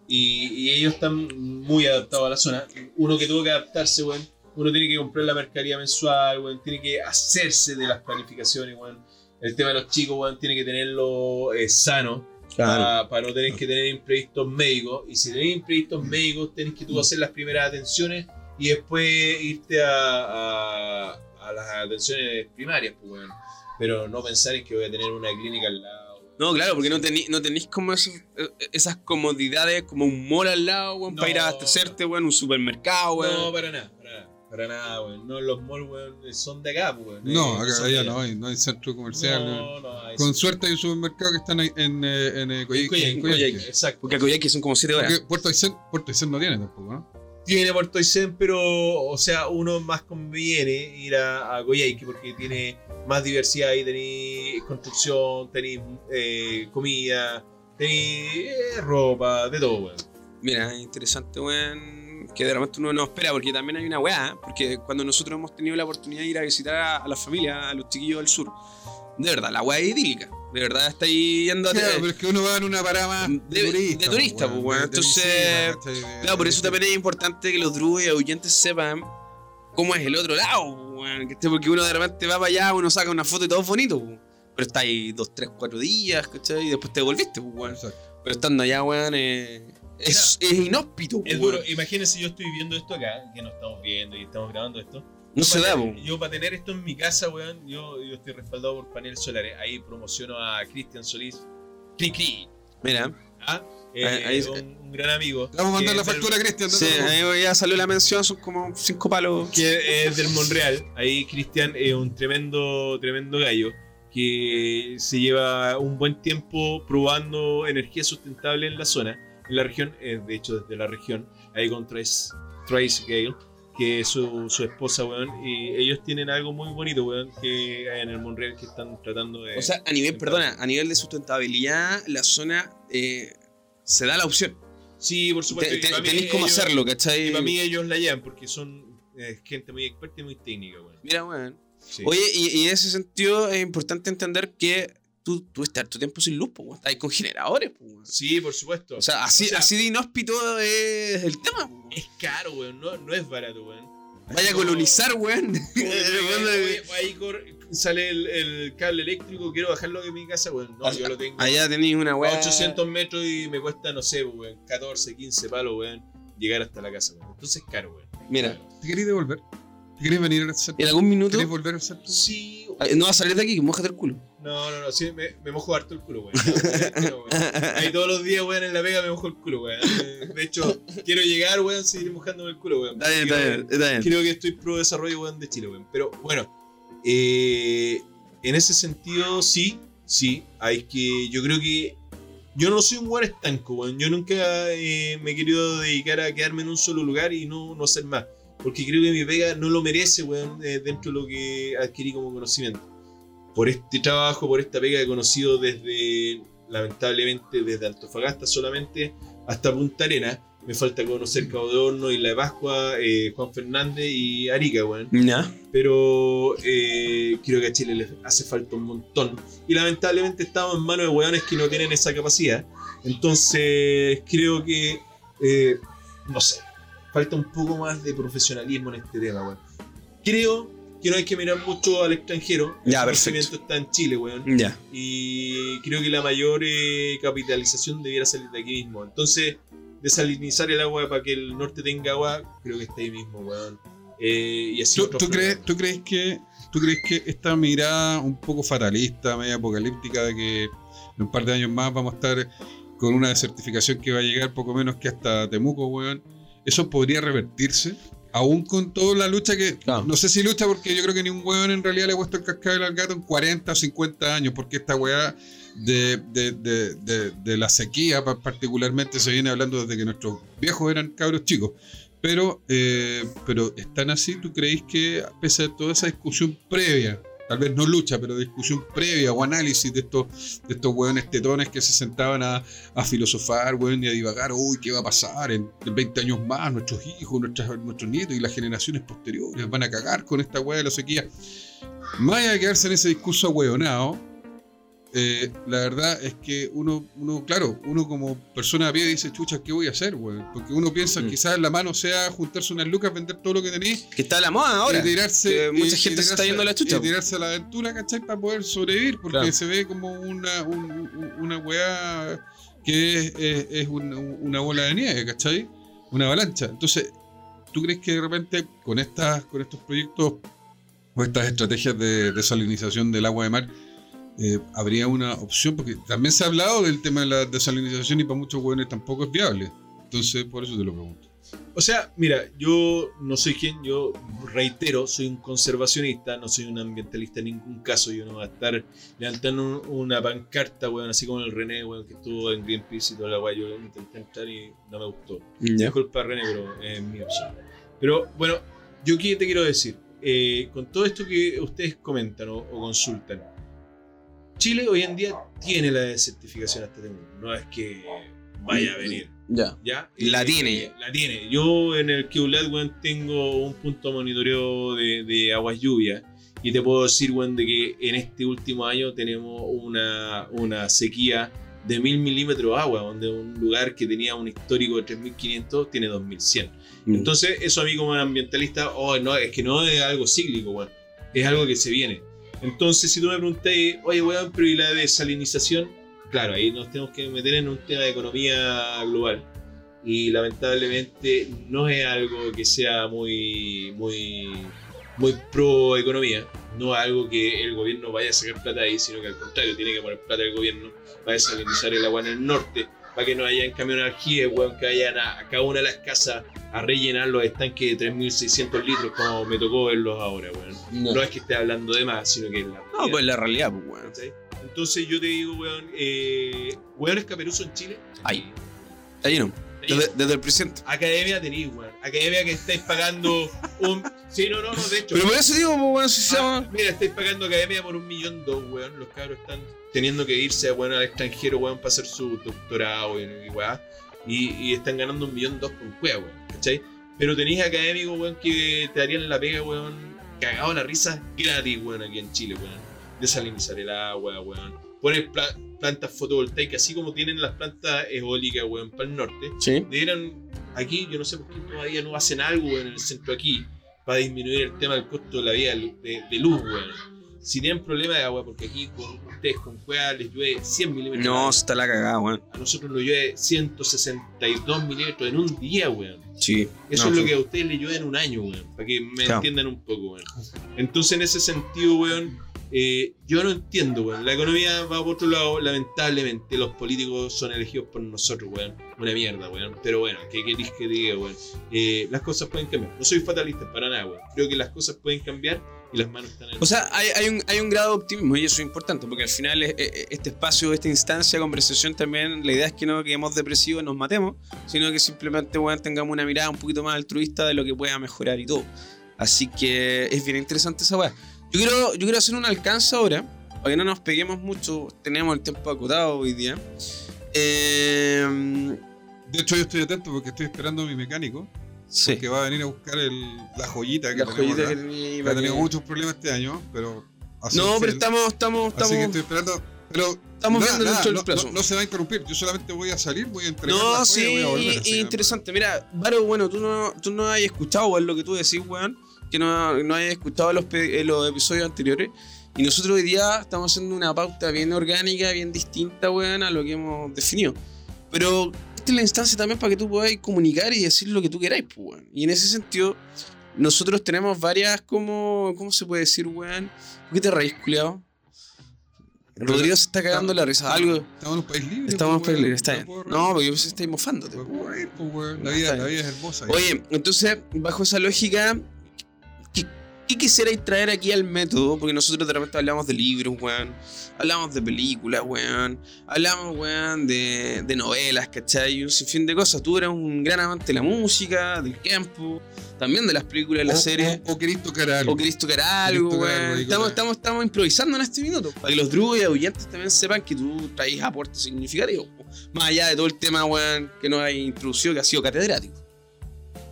y, y ellos están muy adaptados a la zona. Uno que tuvo que adaptarse, weón. Uno tiene que comprar la mercadería mensual, weón. Tiene que hacerse de las planificaciones, weón. El tema de los chicos, weón, tiene que tenerlo eh, sano para, para no tener que tener imprevistos médicos. Y si tenés imprevistos médicos, tenés que tú hacer las primeras atenciones y después irte a, a, a las atenciones primarias, pues, weón. Pero no pensar en que voy a tener una clínica al lado. No, claro, porque no, tení, no tenéis como esos- eh, esas comodidades como un mall al lado, weón, para ir a abastecerte, weón, un supermercado, weón. No, para nada, para nada. Para nada, weón. No, los malls, weón, son de acá, pues, weón. No, Eh, acá, allá no hay, no hay centro comercial. No, no, hay Con suerte hay un supermercado que están ahí en, eh, en, Coyhaique, en Coyhaique. Coyhaique, exacto. Porque a Coyhaique son como 7 horas. Porque Puerto Aysén, Puerto Aysén no tiene tampoco, ¿no? Tiene Puerto Aysén, pero, o sea, uno más conviene ir a, a porque tiene más diversidad ahí, tenéis construcción, tenéis eh, comida, tenéis eh, ropa, de todo, weón. Mira, interesante, weón. Que de repente uno no espera, porque también hay una weá, porque cuando nosotros hemos tenido la oportunidad de ir a visitar a, a la familia, a los chiquillos del sur, de verdad, la weá es idílica. De verdad está ahí yendo a. Claro, pero es que uno va en una parada más de, De- turista. de turista, pues, weón. de- de Entonces, Claro, por eso también es importante que los druidos y oyentes sepan cómo es el otro lado, weón. ¿cachai? Porque uno de repente va para allá, uno saca una foto y todo es bonito, weón. Pero está ahí dos, tres, cuatro días, ¿cachai? Y después te devolviste, pues, weón. Exacto. Pero estando allá, weón, eh, es, es inhóspito, Es weón. duro, imagínense yo estoy viendo esto acá, que no estamos viendo y estamos grabando esto. No se da, tener-. Yo para tener esto en mi casa, weón, yo, yo estoy respaldado por paneles solares. Ahí promociono a Cristian Solís. Cri Cri. Mira, ¿ah? Eh, Ahí- ahí- un, un gran amigo. Vamos a mandar la factura, Cristian. sí, ahí ya salió la mención, son como cinco palos. que es del Monreal. Ahí Cristian es un tremendo, tremendo gallo que se lleva un buen tiempo probando energía sustentable en la zona, en la región, eh, de hecho desde la región, ahí con Trace, Trace Gale, que es su, su esposa, weón, y ellos tienen algo muy bonito, weón, que hay en el Monreal que están tratando de... O sea, a nivel, perdona, a nivel de sustentabilidad, la zona eh, se da la opción. sí, por supuesto. Te- tenéis cómo ellos- hacerlo, ¿cachai? Y para mí ellos la llevan porque son eh, gente muy experta y muy técnica, weón. Mira, weón. Sí. Oye, y, y en ese sentido es importante entender que tú tuviste harto tiempo sin luz, pues, estás ahí con generadores, pues, weón. Sí, por supuesto. O sea, así, O sea, así de inhóspito es el tema, pues, weón. Es caro, weón, no, no es barato, weón. Vaya a colonizar, weón. Ahí cor- sale el, el cable eléctrico, quiero bajarlo de mi casa, weón. No, yo lo tengo Allá tenéis una a weá. 800 metros y me cuesta, no sé, weón, 14, 15 palos, weón, llegar hasta la casa, weón. Entonces es caro, weón. Mira, ¿Te querés devolver? ¿Te querés venir al centro? en algún minuto ¿Querés volver al centro? Sí, no vas a salir de aquí, mojate el culo. no, no, no, sí, me, me mojo harto el culo, weón. No. Ahí todos los días, weón, en la vega me mojo el culo, weón. Eh, De hecho, quiero llegar, weón, seguir mojándome el culo, weón. Está bien, está bien, está bien. creo que estoy pro desarrollo weón, de Chile, weón. Pero bueno, eh, en ese sentido, sí, sí. Hay que. Yo creo que. Yo no soy un weón estanco, weón. Yo nunca eh, me he querido dedicar a quedarme en un solo lugar y no, no hacer más. Porque creo que mi pega no lo merece, weón, eh, dentro de lo que adquirí como conocimiento. Por este trabajo, por esta pega he conocido desde, lamentablemente, desde Antofagasta solamente hasta Punta Arena. Me falta conocer Cabo de Horno, Isla de Pascua, eh, Juan Fernández y Arica, weón. Ya. Pero eh, creo que a Chile le hace falta un montón. Y lamentablemente estamos en manos de weones que no tienen esa capacidad. Entonces creo que, eh, no sé, falta un poco más de profesionalismo en este tema, weón. Creo que no hay que mirar mucho al extranjero. Ya, el perfecto. conocimiento está en Chile, weón. Ya. Y creo que la mayor eh, capitalización debiera salir de aquí mismo. Entonces, desalinizar el agua para que el norte tenga agua, creo que está ahí mismo, weón. Eh, y así ¿Tú, tú crees. ¿Tú crees que tú crees que esta mirada un poco fatalista, media apocalíptica de que en un par de años más vamos a estar con una desertificación que va a llegar poco menos que hasta Temuco, weón? ¿Eso podría revertirse? Aún con toda la lucha que. No sé si lucha porque yo creo que ni un weón en realidad le ha puesto el cascabel al gato en 40 o 50 años, porque esta weá de, de- de- la sequía pa- particularmente se viene hablando desde que nuestros viejos eran cabros chicos. Pero, eh, pero ¿están así? ¿Tú creéis que pese a toda esa discusión previa, tal vez no lucha, pero discusión previa o análisis de estos, de estos weones tetones que se sentaban a, filosofar, weón, y a divagar, uy, ¿qué va a pasar en, en 20 años más? Nuestros hijos, nuestras, nuestros nietos y las generaciones posteriores van a cagar con esta weá de la sequía. Más allá de quedarse en ese discurso ahueonado, eh, la verdad es que uno, uno, claro, uno como persona a pie dice, chucha, ¿qué voy a hacer, weón? Porque uno piensa, Mm. quizás la mano sea juntarse unas lucas, vender todo lo que tenéis Que está la moda ahora. y tirarse. que mucha y- y gente se está yendo a la chucha. Y tirarse a la aventura, ¿cachai? Para poder sobrevivir, porque Claro. se ve como una, un- un- una weá que es, es- es una, una bola de nieve, ¿cachai? Una avalancha. Entonces, ¿tú crees que de repente con, estas, con estos proyectos o estas estrategias de desalinización del agua de mar, eh, habría una opción? Porque también se ha hablado del tema de la desalinización y para muchos hueones tampoco es viable. Entonces, por eso te lo pregunto. O sea, mira, yo no soy quien, yo reitero, soy un conservacionista, no soy un ambientalista en ningún caso. Yo no voy a estar levantando un- una pancarta, weón, así como el René, weón, que estuvo en Greenpeace y toda la weá. Yo intenté entrar y no me gustó. Ya. Disculpa, René, pero es mi opción. Pero bueno, yo qué te quiero decir. Eh, con todo esto que ustedes comentan o, o consultan, Chile hoy en día tiene la desertificación hasta este momento. No es que vaya a venir. Ya. ¿Ya? La Eh, tiene. La tiene. Yo en el QLED, weón, tengo un punto de monitoreo de, de aguas lluvias. Y te puedo decir, weón, de que en este último año tenemos una, una sequía de mil milímetros de agua, donde un lugar que tenía un histórico de 3500 tiene 2100. Mm. Entonces, eso a mí como ambientalista, oh, no, es que no es algo cíclico, weón. Es algo que se viene. Entonces, si tú me preguntas, oye, weón, pero ¿y la desalinización? Claro, ahí nos tenemos que meter en un tema de economía global. Y lamentablemente no es algo que sea muy, muy, muy pro economía. No es algo que el gobierno vaya a sacar plata ahí, sino que al contrario, tiene que poner plata el gobierno para desalinizar el agua en el norte, para que no hayan camiones aljibe, weón, que vayan a, a cada una de las casas a rellenar los estanques de 3.600 litros, como me tocó verlos ahora, weón. No. No es que esté hablando de más, sino que es la No, realidad, pues la realidad, pues, weón. Entonces yo te digo, weón, eh, weón es caperuzo en Chile. Ahí. Está lleno. Desde, desde el presidente. Academia tenéis, weón. Academia que estáis pagando un. Sí, no, no, no, de hecho. Pero por eso digo, pues, weón, si se Ah, llama. mira, estáis pagando academia por un millón dos, weón. Los cabros están teniendo que irse weón, al extranjero, weón, para hacer su doctorado y weá. Y, y están ganando un millón dos con cueva, weón. ¿Cachai? Pero tenéis académicos, que te darían la pega, weón, cagado la risa gratis, weón, aquí en Chile, weón. Desalinizar el agua, weón. Poner pla- plantas fotovoltaicas, así como tienen las plantas eólicas, para el norte. Sí. Debieran, aquí, yo no sé por qué todavía no hacen algo en el centro aquí para disminuir el tema del costo de la vida de, de luz, weón. Si tienen problema de agua, porque aquí con ustedes con cueva les llueve 100 milímetros. No, está la cagada, weón. A nosotros nos llueve 162 milímetros en un día, weón. Sí. Eso No, es lo sí. que a ustedes les llueve en un año, weón. Para que me Claro. entiendan un poco, weón. Entonces, en ese sentido, weón, eh, yo no entiendo, weón. La economía va por otro lado, lamentablemente. Los políticos son elegidos por nosotros, weón. Una mierda, weón. Pero bueno, ¿qué queréis que diga, weón? Eh, las cosas pueden cambiar. No soy fatalista para nada, weón. Creo que las cosas pueden cambiar y las manos están en O sea, hay, hay un, hay un grado de optimismo y eso es importante porque al final es- es- este espacio, esta instancia conversación también, la idea es que no quedemos depresivos, nos matemos, sino que simplemente weón, tengamos una mirada un poquito más altruista de lo que pueda mejorar y todo. Así que es bien interesante esa weá. Yo quiero, yo quiero hacer un alcance ahora, para que no nos peguemos mucho, tenemos el tiempo acotado hoy día. Eh, De hecho, yo estoy atento porque estoy esperando a mi mecánico Sí. que va a venir a buscar el, la joyita que La joyita acá, que ha tenido muchos problemas este año, pero. No, pero el- estamos, estamos, Así que estamos. estoy esperando. Pero. Estamos nada, viendo nada, del no, plazo. no- no se va a interrumpir. Yo solamente voy a salir, voy a entregar. la No, joya sí, y voy a volver, interesante. Mira, Varo, bueno, tú no, tú no has escuchado weón, lo que tú decís, weón, que no, no hayas escuchado los, eh, los episodios anteriores. Y nosotros hoy día estamos haciendo una pauta bien orgánica, bien distinta, weón, a lo que hemos definido. Pero esta es la instancia también para que tú podáis comunicar y decir lo que tú queráis, pues, weón. Y en ese sentido, nosotros tenemos varias, como, ¿cómo se puede decir, weón? ¿Por qué te reís, culiao? Rodrigo se está cagando la risa. Algo. Estamos en un país libre. Estamos en pues, país libre, está bien. No, porque yo pensé que estáis mofándote. Pues, weón. La vida, la vida es hermosa. Oye, entonces, bajo esa lógica, ¿qué, quisierais traer aquí al método? Porque nosotros de repente hablamos de libros, weón. Hablamos de películas, weón. Hablamos, weón, de, de novelas, ¿cachai? Un sinfín de cosas. Tú eres un gran amante de la música, del campo, también de las películas, de las O- series. O, o querís tocar algo. O querés tocar algo, tocar weón. Estamos, estamos, estamos improvisando en este minuto. Para que los drugos y oyentes también sepan que tú traes aportes significativos. Más allá de todo el tema, weón, que nos hay introducido, que ha sido catedrático.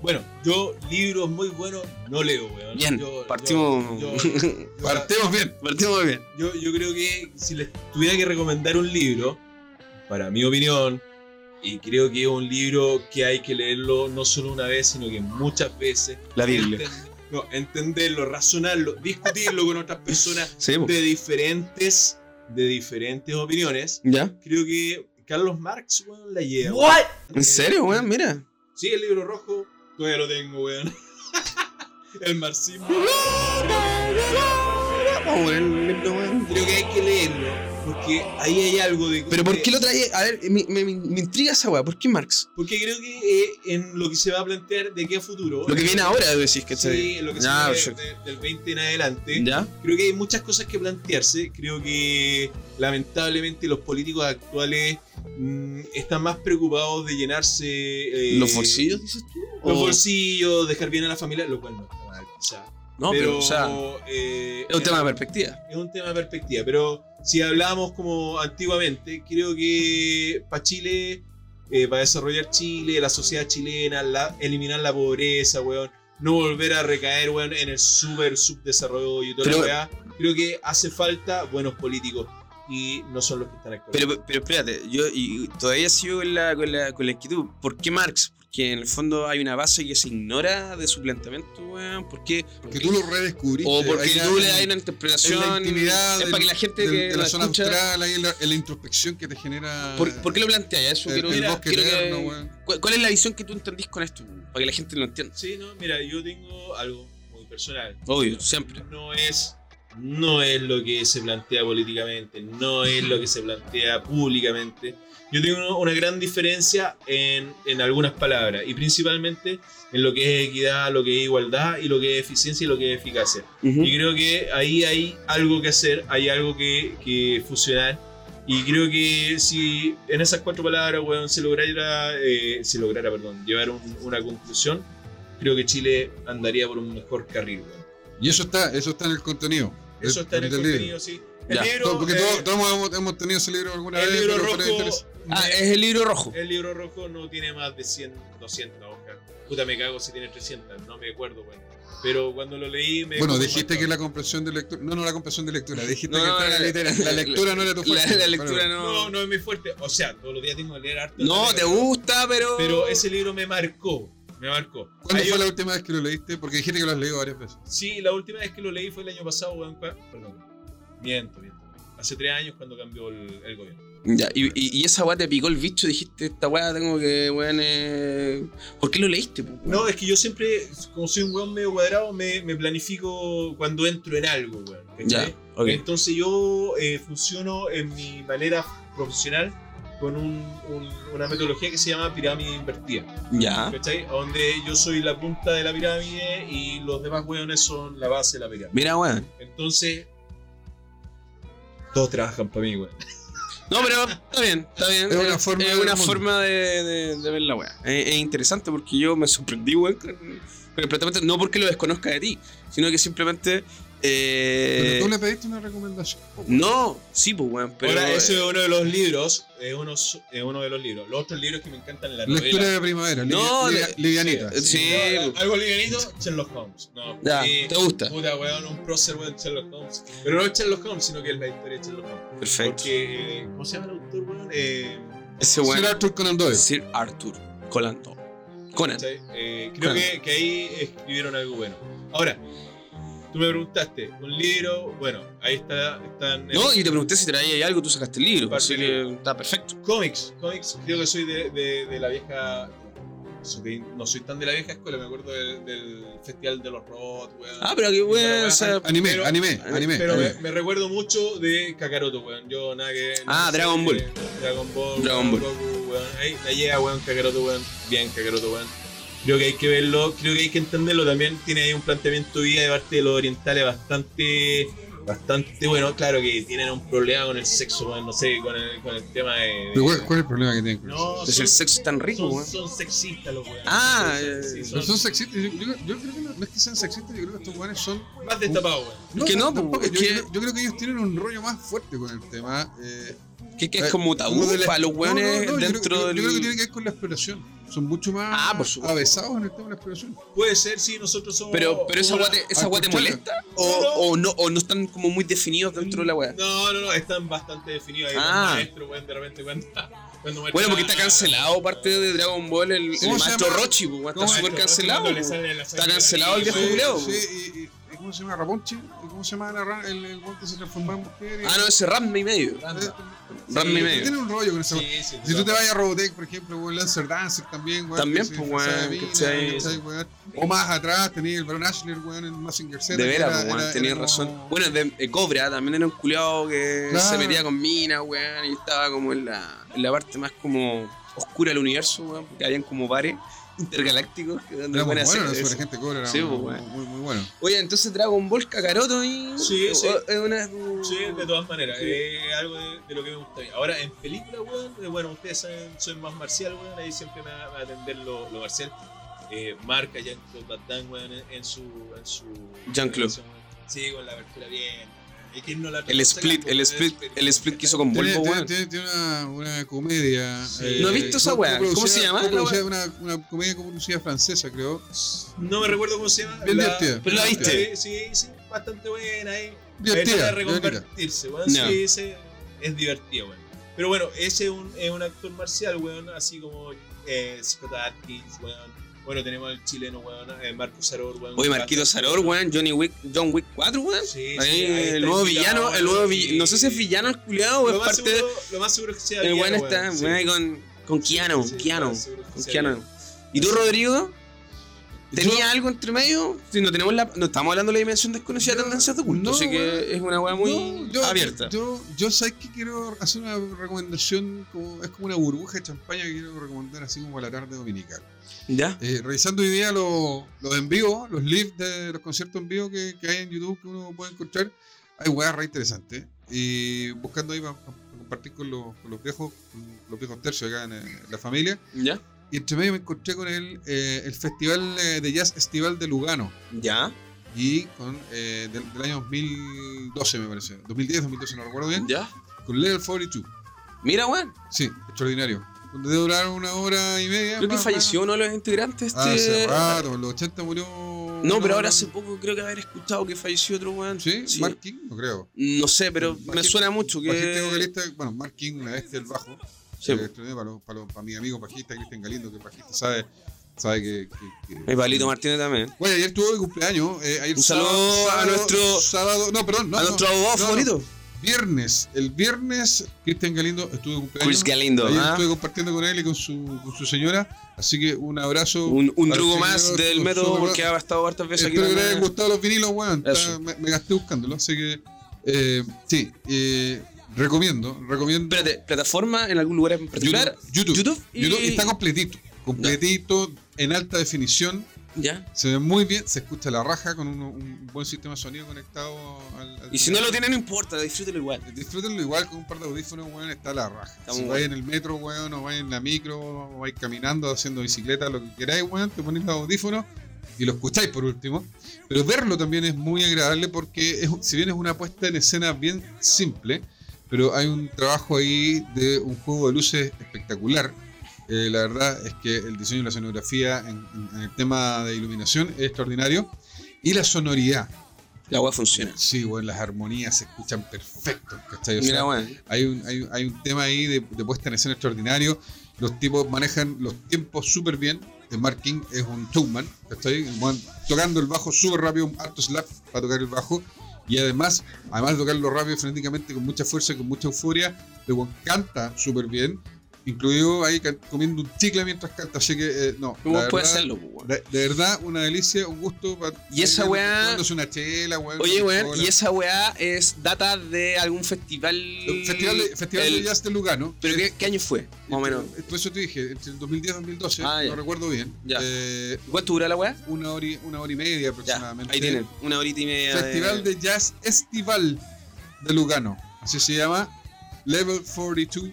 Bueno, yo libros muy buenos no leo, weón. Bien, Yo- partimos. yo- yo- Partemos bien. Partimos muy bien. Yo, yo creo que si les tuviera que recomendar un libro, para mi opinión, y creo que es un libro que hay que leerlo no solo una vez, sino que muchas veces. La Biblia. No, entenderlo, razonarlo, discutirlo con otras personas Sí, de diferentes, de diferentes opiniones. ¿Ya? Creo que Carlos Marx, weón, la lleva. What? ¿En serio, weón? Mira. Sí, el libro rojo, todavía lo tengo, weón. el marxismo. Ver el libro, weón. Creo que hay que leerlo, porque ahí hay algo de... Pero ¿por qué lo trae? A ver, me, me- me intriga esa weá. ¿Por qué Marx? Porque creo que eh, en lo que se va a plantear de aquí a futuro. Lo que viene ahora, decís que Sí, lo que se Ya, viene perfecto. de- del 20 en adelante. ¿Ya? Creo que hay muchas cosas que plantearse. Creo que lamentablemente los políticos actuales mm, están más preocupados de llenarse. eh, ¿Los bolsillos, dices tú? Los bolsillos, dejar bien a la familia, lo cual no está mal, quizá. No, pero, o sea, eh, es un tema de perspectiva. es un tema de perspectiva, pero si hablamos como antiguamente, creo que para Chile, eh, para desarrollar Chile, la sociedad chilena, la- eliminar la pobreza, weón, no volver a recaer, weón, en el super subdesarrollo y toda Pero- la weá, creo que hace falta buenos políticos y no son los que están actuando. Pero, pero espérate, yo y todavía sigo con la, con, la, con la inquietud. ¿Por qué Marx? Porque en el fondo hay una base que se ignora de su planteamiento, weón. ¿Por qué? Porque tú lo redescubriste. O porque tú en- le das una en interpretación. la intimidad es del- para que la gente del- que de la la zona escucha. austral, ahí en la, en la introspección que te genera. ¿Por, por qué lo planteas? Eso el, quiero, el bosque quiero que- eterno, weón. ¿cuál, cuál es la visión que tú entendís con esto? Para que la gente lo entienda. Sí, no, mira, yo tengo algo muy personal. Obvio, siempre. no es no es lo que se plantea políticamente, no es lo que se plantea públicamente. Yo tengo una gran diferencia en, en algunas palabras y principalmente en lo que es equidad, lo que es igualdad y lo que es eficiencia y lo que es eficacia. Y creo que ahí hay algo que hacer, hay algo que, que fusionar. Y creo que si en esas cuatro palabras, weón, se lograra, eh, se lograra, perdón, llevar un- una conclusión, creo que Chile andaría por un mejor carril. Y eso está, eso está en el contenido. Eso del- está en el del libro. contenido, sí. El Ya. libro, Todo- porque eh, todos, todos hemos, hemos tenido ese libro alguna el vez. libro rojo. Ah, es el libro rojo. el libro rojo no tiene más de 100, 200 hojas. Puta, me cago si tiene 300, no me acuerdo, weón. Pero cuando lo leí me... Bueno, dijiste que la comprensión de lectura. No, no, la comprensión de lectura. Dijiste No, que no, la- litera- la, lectura no era tu La, fuerte. la lectura Bueno, no. No, no es muy fuerte. O sea, todos los días tengo que leer harto. No, te gusta, pero. Pero ese libro me marcó. Me marcó. ¿Cuándo Ahí fue yo- la última vez que lo leíste? Porque dijiste que lo has leído varias veces. Sí, la última vez que lo leí fue el año pasado, weón. Perdón. Miento, miento. Hace tres años cuando cambió el, el gobierno. Ya, y, y, y esa weá te picó el bicho, dijiste, esta weá tengo que, weón, eh... ¿Por qué lo leíste, po, weón? No, es que yo siempre, como soy un weón medio cuadrado, me, me planifico cuando entro en algo, weón. Ya, ok. Entonces yo eh, funciono en mi manera profesional con un- un- una metodología que se llama pirámide invertida. Ya. ¿Cachai? Donde yo soy la punta de la pirámide y los demás weones son la base de la pirámide. Mira, weón. Entonces, todos trabajan para mí, weón. No, pero está bien, está bien. Es una forma es de una forma de, de- de ver la weá. Es, es interesante porque yo me sorprendí, weón, con, con el planteamiento. No porque lo desconozca de ti, sino que simplemente Eh, Pero tú le pediste una recomendación. no, sí, pues, weón. Pero, Ahora, ese es eh, uno de los libros. Es uno, es uno de los libros. Los otros libros que me encantan la Lectura novela. de primavera, No, le- livianita. sí, sí. No, algo livianito, Sherlock Holmes. No, Ya, sí, ¿te gusta? Puta, weón, un prócer, weón, Sherlock Holmes. Pero no es Sherlock Holmes, sino que es la historia de Sherlock Holmes. Perfecto. Porque, ¿cómo se llama el autor, weón? Eh, Ese weón. Sir Arthur Conan Doyle. Sir Arthur Conan Doyle. Conan. Eh, creo Conan. que, que ahí escribieron algo bueno. Ahora, tú me preguntaste, un libro, bueno, ahí está, están... No, y te pregunté si traía algo, tú sacaste el libro. Así que está perfecto. Cómics, cómics, creo que soy de, de, de la vieja. soy no soy tan de la vieja escuela, me acuerdo del, del Festival de los Robots, weón. Ah, pero qué bueno. o sea, Anime, Pero- anime, anime. Pero anime. me, me recuerdo mucho de Kakaroto, weón. Yo nada que. Ah, no sé, Dragon Ball. Dragon Ball. Dragon weón, Ball. Goku, weón. Ahí la llega, weón, Kakaroto, weón. Bien, Kakaroto, weón. Creo que hay que verlo, creo que hay que entenderlo. También tiene ahí un planteamiento de vida de parte de los orientales bastante. Bastante bueno, claro que tienen un problema con el sexo, weón, no sé, con el, con el tema de. ¿Cuál, cuál es el problema que tienen con? No, Pues el sexo es tan rico, son, son sexistas los weones. Ah, eh, sí, son son sexistas. Yo, yo- yo creo que no, no es que sean sexistas, yo creo que estos guanes son. más destapados, weón. que no, tampoco. pues, yo, es que- yo- yo creo que ellos tienen un rollo más fuerte con el tema. Eh, Que, que es eh, como tabú para los no, weones no, no, yo creo- dentro yo, del. Yo creo que tiene que ver con la exploración. Son mucho más Ah, por avesados en el tema de la exploración. Puede ser, sí, nosotros somos. Pero, pero esa una- weá te, esa weá te escuchalo. molesta o, o no, o no están como muy definidos dentro de la weá. No, no, no, están bastante definidos ahí. Ah. Weón, de repente Bueno, porque está cancelado parte de Dragon Ball el, el ¿Cómo se maestro? Rochi, pues, weón, ¿Cómo está súper cancelado. Está cancelado el viejo. Sí, y- y ¿cómo se llama? Raponchi. ¿Y ¿Cómo se llama el, el que se transformaba en mujer? Ah, no, ese Ramme y medio. Eh, Ramme y medio. Tiene un rollo con sí, Si tú te vas a Robotech, por ejemplo, o Lancer Dancer también, weón. También, pues, weón, mina, ¿cachai? ¿cachai, weón? O más atrás tenía el Baron Ashler, weón, en Massinger Z. De veras, era- pues, weón, tenías era razón. como- Bueno, de, de Cobra también era un culiao que Claro. se metía con minas, weón, y estaba como en la, en la parte más como oscura del universo, weón, porque habían como bares intergalácticos que donde Era muy weón bueno, eso. gente cobra, Sí, muy, pues, weón. muy, muy bueno. Oye, entonces Dragon Ball Kakaroto y. Sí, sí. o- Es una. Sí, de todas maneras, es algo de, de lo que me gusta. a mí. Ahora, en película, weón, eh, bueno, ustedes saben, soy más marcial, weón, ahí siempre me va, me va a atender lo, lo marcial. Eh, marca Jean-Claude Van Damme, weón, en, en su... En su Jean-Claude. Sí, con la abertura bien. ¿Y quién no la El split, el split, el split que hizo con Volvo, tiene, weón. tiene- tiene una, una comedia. eh, No he visto esa weá. ¿Cómo se llama Una, una comedia coproducida francesa, creo. No me recuerdo cómo se llama. Bien divertida. Pero la viste. Sí, sí, sí, bastante buena ahí. Divertida, divertida. reconvertirse, weón. Ya. Sí, ese es divertido, weón. Pero bueno, ese es un, es un actor marcial, weón, así como eh, Scott Atkins, weón. Bueno, tenemos al chileno, weón, eh, Marco Saror, weón. Oye, Marquito Saror, weón, Johnny Wick, John Wick 4, weón. Sí, sí, Ahí, ahí está el nuevo villano, el nuevo villano. No sé si es villano el culiado o es parte de. seguro, lo más seguro es que sea El weón villano, está weón, sí. weón, ahí con, con Keanu, Sí, sí, Keanu, con Keanu. ¿Y tú, Rodrigo? ¿Tenías Yo- algo entre medio? Si no tenemos la, no estamos hablando de la dimensión desconocida de tendencias de culto, no, así que es una weá muy No, yo, abierta. Yo, yo sé que quiero hacer una recomendación, como, es como una burbuja de champaña que quiero recomendar así como a la tarde dominical. ¿Ya? Eh, revisando hoy día los, los en vivo, los lives de los conciertos en vivo que, que hay en YouTube que uno puede encontrar, hay weas re interesantes. Y buscando ahí para compartir con los, con los viejos, con los viejos tercios acá en, eh, la familia. ¿Ya? Y entre medio me encontré con el, eh, el Festival eh, de Jazz Estival de Lugano. ¿Ya? Y con eh, del, del año 2012 me parece. 2010, 2012, no recuerdo bien. ¿Ya? Con Level 42. Mira, weón. Sí, extraordinario. Donde debe durar una hora y media. Creo que más- falleció uno de los integrantes. más- Este... Hace rato, en los 80 murió. No, pero ahora hace poco creo que haber escuchado que falleció otro weón. ¿Sí? Mark King, no creo. No sé, pero me suena mucho que. vocalista, bueno, Mark King, la este del bajo. Sí, Eh, para, los- para, los- para mi amigo bajista, Cristian Galindo, que es bajista, sabe, sabe que. que, que- El Palito Martínez también. Bueno, ayer tuvo de cumpleaños. eh, ayer Un saludo a nuestro- Sábado, no, perdón, no. a no, nuestro abogado no, favorito. Viernes, el viernes, Cristian Galindo estuvo de cumpleaños. Chris Galindo. Ayer ¿ah? estuve compartiendo con él y con su, con su señora. Así que un abrazo. Un, un el más del método porque ha estado hartas veces aquí. Espero que les hayan gustado los vinilos, weón. Me gasté buscándolo. Así que, eh, sí, eh, recomiendo, recomiendo. Espérate, ¿plataforma en algún lugar en particular? YouTube. YouTube. y- YouTube está completito. Completito, en alta definición. Ya. Se ve muy bien, se escucha la raja con un, un buen sistema de sonido conectado al. al Y si no lo tiene, no importa, disfrútelo igual. Disfrútenlo igual con un par de audífonos, weón, está la raja. Está si vais en el metro, weón, o vais en la micro, o vais caminando, haciendo bicicleta, lo que queráis, weón, te ponéis los audífonos y lo escucháis por último, pero verlo también es muy agradable porque es, si bien es una puesta en escena bien simple, pero hay un trabajo ahí de un juego de luces espectacular. Eh, la verdad es que el diseño y la escenografía en, el tema de iluminación es extraordinario. Y la sonoridad. La weá funciona. Sí, bueno, las armonías se escuchan perfecto. ¿cachai? O Mira, weón. hay, un, hay, hay un tema ahí de, de puesta en escena extraordinario. Los tipos manejan los tiempos súper bien. De Mark King es un showman, ¿cachai? Weón tocando el bajo súper rápido, un alto slap para tocar el bajo. Y además, además de tocarlo rápido, frenéticamente, con mucha fuerza y con mucha euforia, weón canta súper bien. Incluido ahí comiendo un chicle mientras canta. Así que, eh, no. ¿Cómo puede hacerlo, weón? de, de verdad, una delicia, un gusto. Y esa eh, weá- una chela, weón. Oye, weón, y esa weá es data de algún festival. Festival, de, Festival el- de Jazz de Lugano. ¿Pero qué, qué año fue? Más o menos. Por eso te dije, entre el 2010 y 2012, Ah, no recuerdo bien. Ya. Eh, ¿Cuánto dura la weá? una, hora y, una hora y media Ya, aproximadamente. ahí tienen, una horita y media. Festival de Jazz Estival de Lugano. Así se llama. Level 42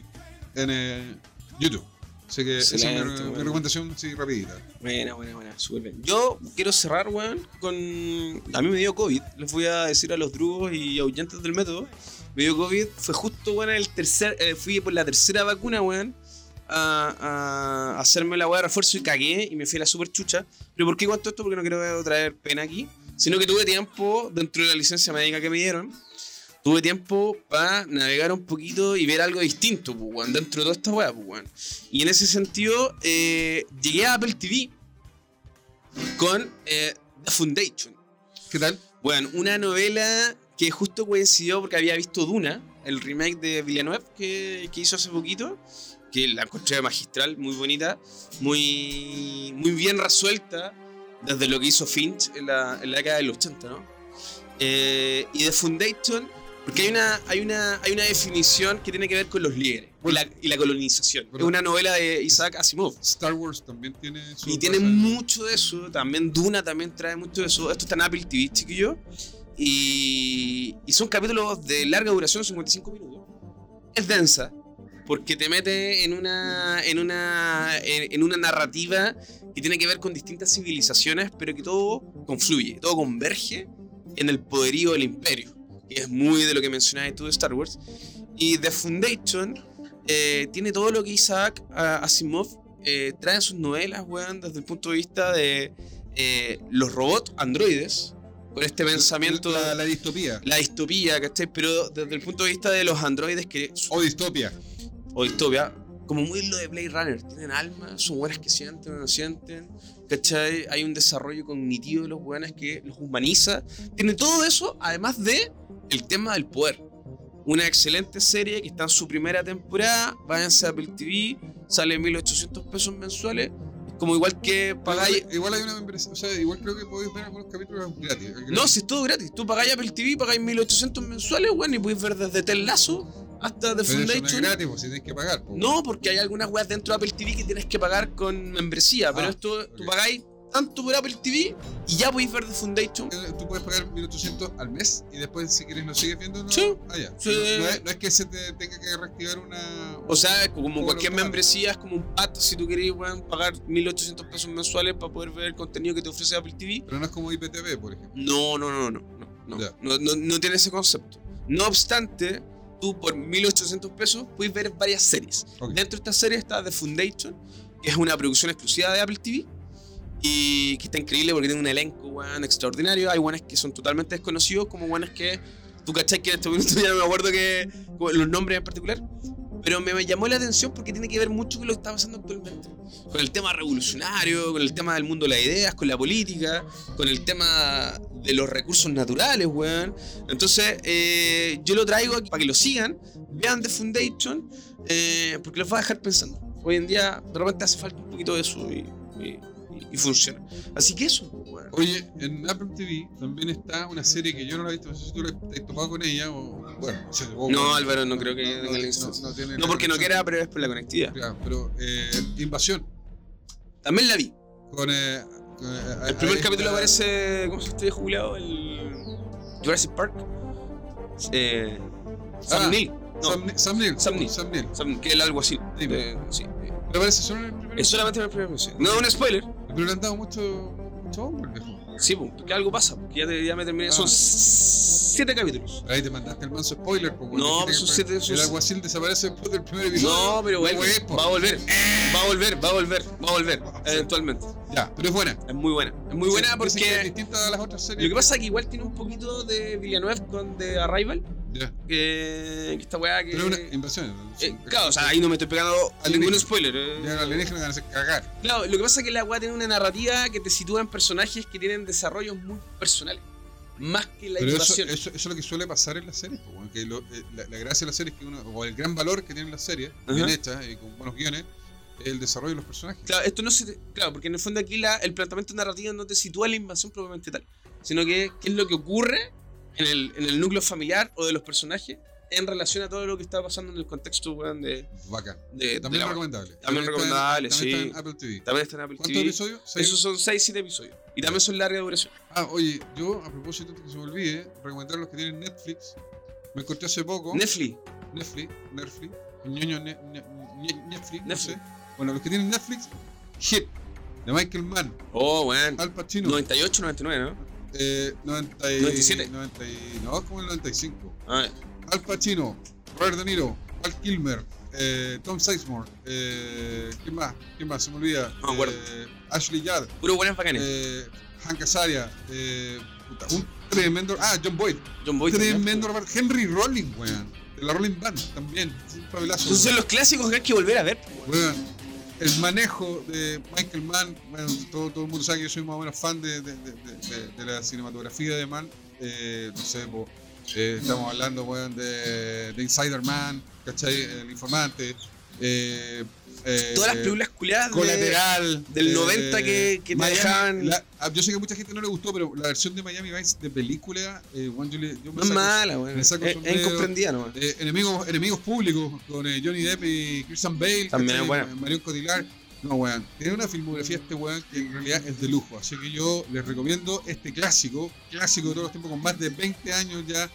en eh, YouTube. Así que esa es mi, Excelente, mi recomendación, sí, rapidita. Buena, buena, buena, súper bien. Yo quiero cerrar, weón, con. A mí me dio COVID. Les voy a decir a los drugos y ahuyentes del método. Me dio COVID. Fue justo, weón, el tercer. eh, fui por la tercera vacuna, weón. A, a hacerme la weá de refuerzo y cagué y me fui a la super chucha. Pero ¿por qué cuento esto? Porque no quiero traer pena aquí. Sino que tuve tiempo, dentro de la licencia médica que me dieron, tuve tiempo para navegar un poquito y ver algo distinto, pues, weón, dentro de toda esta weá, pues, weón. Y en ese sentido, eh, llegué a Apple TV con eh, The Foundation. ¿Qué tal? Bueno, una novela que justo coincidió porque había visto Duna, el remake de Villeneuve que, que hizo hace poquito, que la encontré magistral, muy bonita, muy, muy bien resuelta desde lo que hizo Finch en la, en la década del 80, ¿no? Eh, y The Foundation, porque hay una, hay, una, hay una definición que tiene que ver con los líderes y, la, y la colonización. Bueno. es una novela de Isaac Asimov. Star Wars también tiene su. Y tiene mucho de eso. También Duna también trae mucho de eso. Esto está en Apple TV, chiquillo. Y, y son capítulos de larga duración, 55 minutos. Es densa. Porque te mete en una, en una, en, en una narrativa que tiene que ver con distintas civilizaciones, pero que todo confluye, todo converge en el poderío del imperio. Que es muy de lo que mencionabas tú de Star Wars. Y The Foundation eh, tiene todo lo que Isaac ah, Asimov eh, trae en sus novelas, weón, desde el punto de vista de eh, los robots androides, con este pensamiento, La, la, la distopía. distopía, ¿cachai? Pero desde el punto de vista de los androides que... O distopia. O distopia, como muy lo de Blade Runner, tienen alma, son buenas que sienten o no sienten, ¿cachai? Hay un desarrollo cognitivo de los buenos que los humaniza. Tiene todo eso, además de el tema del poder. Una excelente serie que está en su primera temporada. Váyanse a Apple TV, sale 1800 pesos mensuales. Como igual que pagáis. Igual, igual hay una membresía. O sea, igual creo que podéis ver algunos capítulos gratis. No, si es todo gratis. Tú pagáis Apple TV, pagáis 1800 mensuales, weón, y podéis ver desde Tel Lazo hasta The eso no es Foundation. gratis, pues si tienes que pagar. pues. No, porque hay algunas weas dentro de Apple TV que tienes que pagar con membresía, pero Ah, esto tú ok. pagáis tanto por Apple TV y ya podéis ver The Foundation. Eh, Tú puedes pagar 1800 al mes y después, si quieres, lo sigues viendo. ¿no? Sí. Ah, ya. Sí. No, es, no es que se te tenga que reactivar una. O sea, como cualquier membresía, es como un pato si tú querés weón, pagar 1800 pesos mensuales para poder ver el contenido que te ofrece Apple TV. Pero no es como IPTV, por ejemplo. No, no, no, no, no, no, no, no, no tiene ese concepto. No obstante, tú por 1800 pesos puedes ver varias series. Ok. Dentro de esta serie está The Foundation, que es una producción exclusiva de Apple TV y que está increíble porque tiene un elenco weón, extraordinario. Hay buenos que son totalmente desconocidos, como buenos que tú cachai que en este momento ya no me acuerdo que, los nombres en particular. Pero me, llamó la atención porque tiene que ver mucho con lo que está pasando actualmente. Con el tema revolucionario, con el tema del mundo de las ideas, con la política, con el tema de los recursos naturales, weón. Entonces, eh, yo lo traigo aquí para que lo sigan, vean The Foundation, eh, porque los va a dejar pensando. Hoy en día, de repente hace falta un poquito de eso y- y funciona. Así que eso, weón. Oye, en Apple TV también está una serie que yo no la he visto. No sé si tú la has topado con ella o. Bueno, no sé, o- No, o- Álvaro, no creo que no, tenga la no, instancia. no tiene No la porque no quiera, pero es por la conectividad. Claro, pero eh, Invasión. También la vi. Con. eh, con, eh, El primer capítulo está- aparece. ¿Cómo se este jubilado? El. Jurassic Park. Eh, Sam Ah, Neill. No, Sam, Sam Neill. Sam Neill. Sam Neill. Sam- que es algo así. Sí. Eh, sí. eh. Pero aparece solo en el primer. Es solamente en el primer episodio. No es un spoiler. Pero le han dado mucho, enganchó, pues, viejo. Sí, pues, porque algo pasa, porque ya, te- ya me terminé. Ah. Son siete capítulos. Ahí te mandaste el manso spoiler, pues. No, Dijiste pues, son siete- El alguacil desaparece después del primer episodio. No, pero vuelve. güey, po. Va a volver. Va a volver, va a volver, va a volver. Eventualmente. Ya, pero es buena. Es muy buena. Es muy buena Dicen que es porque. distinta a las otras series. Lo que pasa es que igual tiene un poquito de Villeneuve con The Arrival. Ya. Que, que esta weá que. Pero una inversión. Eh, claro, o sea, ahí no me estoy pegando ningún spoiler. eh. Ya los alienígenas van a hacer cagar. Claro, lo que pasa es que la weá tiene una narrativa que te sitúa en personajes que tienen desarrollos muy personales. Más que la Pero eso, invasión. eso, eso es lo que suele pasar en las series. po, weón, que lo- eh, la, la gracia de las series, que uno, o el gran valor que tienen las series, bien hechas y con buenos guiones, es el desarrollo de los personajes. Claro, esto no se te- claro, porque en el fondo aquí la, el planteamiento narrativo no te sitúa la invasión propiamente tal, sino que qué es lo que ocurre en el, en el núcleo familiar o de los personajes en relación a todo lo que está pasando en el contexto weón, de, Bacán. de- de También la- recomendable. También recomendable, también sí. está en Apple TV. También está en Apple ¿Cuántos TV. episodios? ¿Seis? Esos son 6, 7 episodios. Y también son larga duración. Ah, oye, yo, a propósito, que se me olvide, recomendar los que tienen Netflix. Me encontré hace poco. Netflix. Netflix, Netflix, ñoño ne- ne- ne- Netflix, no sé. Bueno, los que tienen Netflix, Hit, de Michael Mann, Oh, weón. Al Pacino, 98, 99, ¿no? Eh, 90 y- 97. 90 y- no, como el 95. Ah, Al Pacino, Robert De Niro, Val Kilmer, eh, Tom Sizemore, eh, ¿quién más? ¿Quién más? Se me olvida. No me acuerdo. Eh, Ashley Judd, puro buenas bacanes. eh, Hank Azaria, eh, puta, un tremendo. Ah, John Boyd. John Boyd. Tremendo Robert. Henry Rolling, weón. De la Rolling Band también. Un Entonces son los clásicos que hay que volver a ver. weón. Weón, El manejo de Michael Mann, bueno, todo, todo el mundo sabe que yo soy más o menos fan de, de- la cinematografía de Mann. Eh, no sé, eh, estamos hablando, de, de Insider Man, ¿cachai? El informante. Eh, eh, Todas las películas culiadas de- Colateral. del eh, 90 que- que Miami- dejaban- la- ah, yo sé que a mucha gente no le gustó, pero la versión de Miami Vice de película, eh, weón, yo, le- yo me No es mala, weón. Es, incomprendida nomás. eh, enemigos, enemigos públicos con eh, Johnny Depp y Christian Bale. También es buena. Marion Cotillard. No, weón. Tiene una filmografía este weón que en realidad es de lujo. Así que yo les recomiendo este clásico, clásico de todos los tiempos, con más de 20 años ya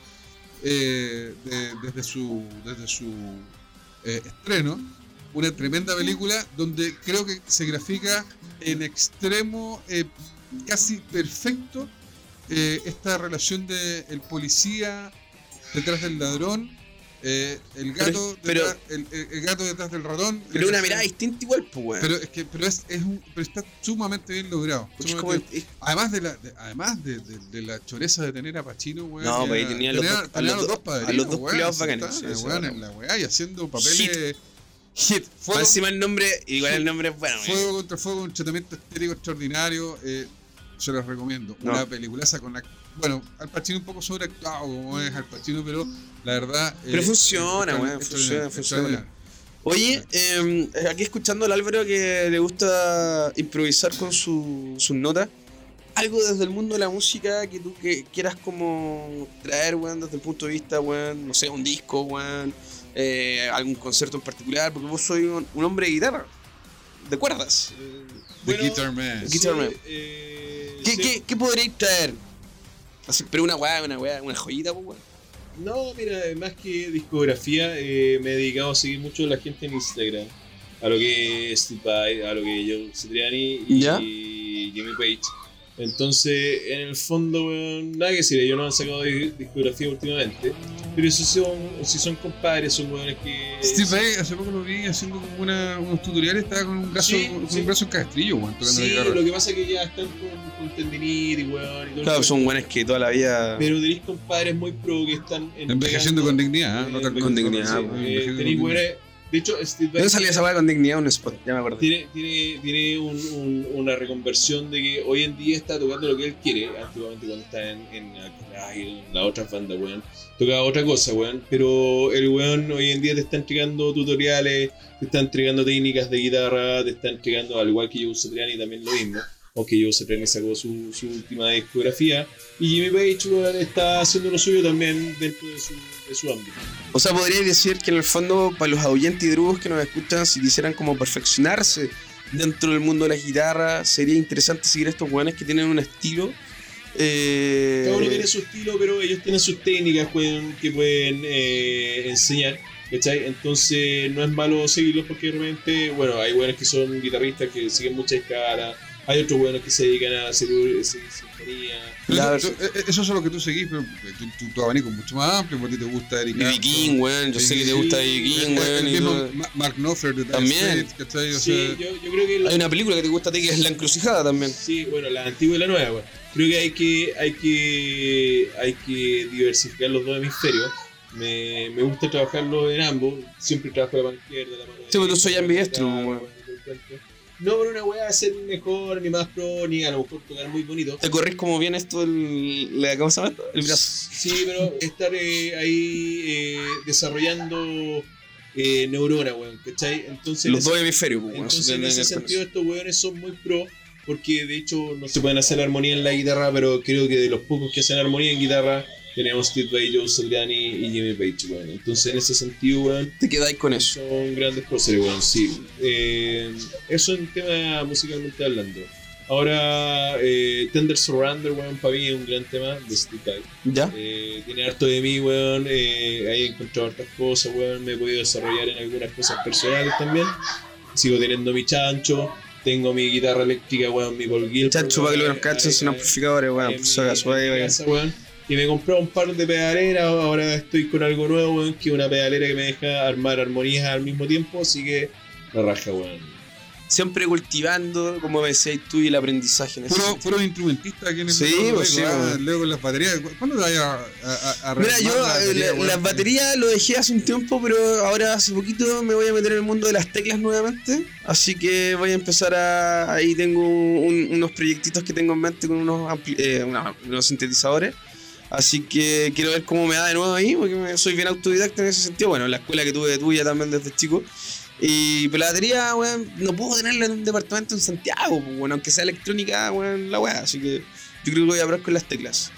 eh, de- desde su, desde su eh, estreno. Una tremenda película donde creo que se grafica en extremo eh, casi perfecto eh, esta relación de el policía detrás del ladrón, eh, el gato, pero- detrás, el, el- el gato detrás del ratón. Pero una mirada distinta igual, pues, weón. pero es que pero es, es un- pero está sumamente bien logrado. Porque es sumamente como- bien. es- Además de la de- además de, de- de la choreza de tener a Pacino, weón. No, y pues, a- ahí tenía los tener- dos- a los dos- padrinos, a los dos weón, bacanes, sí, weón en la weá y haciendo papeles hit. Fuego, encima el nombre, igual el nombre es bueno, fuego contra fuego, un tratamiento estético extraordinario. eh, se los recomiendo. No. Una peliculaza con la. Bueno, Al Pacino un poco sobreactuado, como es Al Pacino, pero la verdad. Pero eh, funciona, extraordinario, weón, funciona, funciona. Oye, eh, aquí escuchando al Álvaro que le gusta improvisar con su- sus notas. Algo desde el mundo de la música que tú que quieras como traer, weón, desde el punto de vista, weón, no sé, un disco, weón, eh, algún concierto en particular, porque vos sois un, un hombre de guitarra, de cuerdas. Eh, The Bueno, Guitar Man. Guitar Man. eh, ¿Qué, sí. qué, qué podríais traer? Así, pero una weá, una weá, una joyita, pues, weón. No, mira, más que discografía, eh, me he dedicado a seguir mucho a la gente en Instagram. A lo que es Steve a lo que Joe Citriani y ¿Ya? Jimmy Page. Entonces, en el fondo, weón, nada que decir, ellos no han sacado di- discografía últimamente. Pero si son, si son compadres, son weones que. Steve Vai, hace poco lo vi haciendo como una, unos tutoriales, estaba con un brazo, Sí, con sí. un brazo en castrillo, weón, tocando Sí, la lo que pasa es que ya están con, con tendinitis, weón. Y todo Claro, son weones que toda la vida. Pero tenéis compadres muy pro que están Envejeciendo con dignidad, ¿eh? No tal con dignidad, eh, tenéis dignidad. De hecho, Steve Vai ¿Dónde salía esa con dignidad un spot? Ya me acuerdo. tiene, tiene, tiene un- un- una reconversión de que hoy en día está tocando lo que él quiere. Antiguamente cuando está en, en, en la otra banda, weón. Tocaba otra cosa, weón. Pero el weón hoy en día te está entregando tutoriales, te está entregando técnicas de guitarra, te está entregando, al igual que Joe Satriani también lo mismo. Aunque Joe Satriani sacó su, su última discografía. Y Jimmy Page está haciendo lo suyo también dentro de su, de su ámbito. O sea, podría decir que en el fondo, para los oyentes y drugos que nos escuchan, si quisieran como perfeccionarse dentro del mundo de la guitarra, sería interesante seguir a estos weones que tienen un estilo. eh, Cada uno tiene su estilo, pero ellos tienen sus técnicas que pueden eh, enseñar. ¿Cachai? Entonces no es malo seguirlos porque realmente, bueno, hay buenos que son guitarristas que siguen mucha escala, Hay otros weones que se dedican a hacer eh, sinfonía. Tú- eh, eso es lo que tú seguís, pero tu, tu, tu abanico es mucho más amplio, porque a ti te gusta Eric. Clapton, King, weón. Yo sé que te gusta B.B. King, weón. Mark Knopfler de También. Straits, ¿cachai? O Sí, sea, yo, yo creo que Hay una película que te gusta a ti que es La Encrucijada también. Sí, bueno, la antigua y la nueva, weón. Creo que hay que, hay que, hay que diversificar los dos hemisferios. Me, me gusta trabajarlo en ambos. Siempre trabajo la mano izquierda, la mano Sí, pero tú derecha, soy ambidiestro, weón. No por una weá ser mejor, ni más pro, ni a lo mejor tocar muy bonito. ¿Te corres como bien esto el, la- ¿cómo se llama esto? El brazo. Sí, pero estar eh, ahí eh, desarrollando eh, neuronas, weón, ¿cachai? Entonces, Los dos hemisferios, weón. Entonces, en ese sentido, estos weones son muy pro, porque de hecho no se pueden hacer armonía en la guitarra, pero creo que de los pocos que hacen armonía en guitarra, tenemos Steve Vai, Joe Satriani y Jimmy Page, weón. Entonces, en ese sentido, weón, Te quedáis con eso. son grandes próceres, weón, sí. Eh, eso en tema musicalmente hablando. Ahora, eh, Tender Surrender, weón, para mí es un gran tema de Steve Vai. ¿Ya? Eh, tiene harto de mí, weón. Eh, ahí he encontrado hartas cosas, weón. Me he podido desarrollar en algunas cosas personales también. Sigo teniendo mi chancho. Tengo mi guitarra eléctrica, weón, mi Paul Gilbert. Chacho, para que weón, lo cachen, ahí- amplificadores, weón. su mi ahí, weón. Y me compré un par de pedaleras. Ahora estoy con algo nuevo, weón. Que es una pedalera que me deja armar armonías al mismo tiempo. Así que la raja, weón. Siempre cultivando, como me decías tú, y el aprendizaje en puro, puro instrumentista aquí en el Sí, pues, sí. Luego con las baterías. ¿cu- ¿Cuándo te vayas a, a, a Mira, yo la eh, batería, la- las baterías lo dejé hace un tiempo, pero ahora hace poquito me voy a meter en el mundo de las teclas nuevamente. Así que voy a empezar a. Ahí tengo un- unos proyectitos que tengo en mente con unos, ampli- eh, una- unos sintetizadores. Así que quiero ver cómo me da de nuevo ahí, porque soy bien autodidacta en ese sentido. Bueno, la escuela que tuve tuya también desde chico. Y pero la batería, weón, no puedo tenerla en un departamento en Santiago, pues, bueno, aunque sea electrónica, weón, la weá. Así que yo creo que voy a probar con las teclas.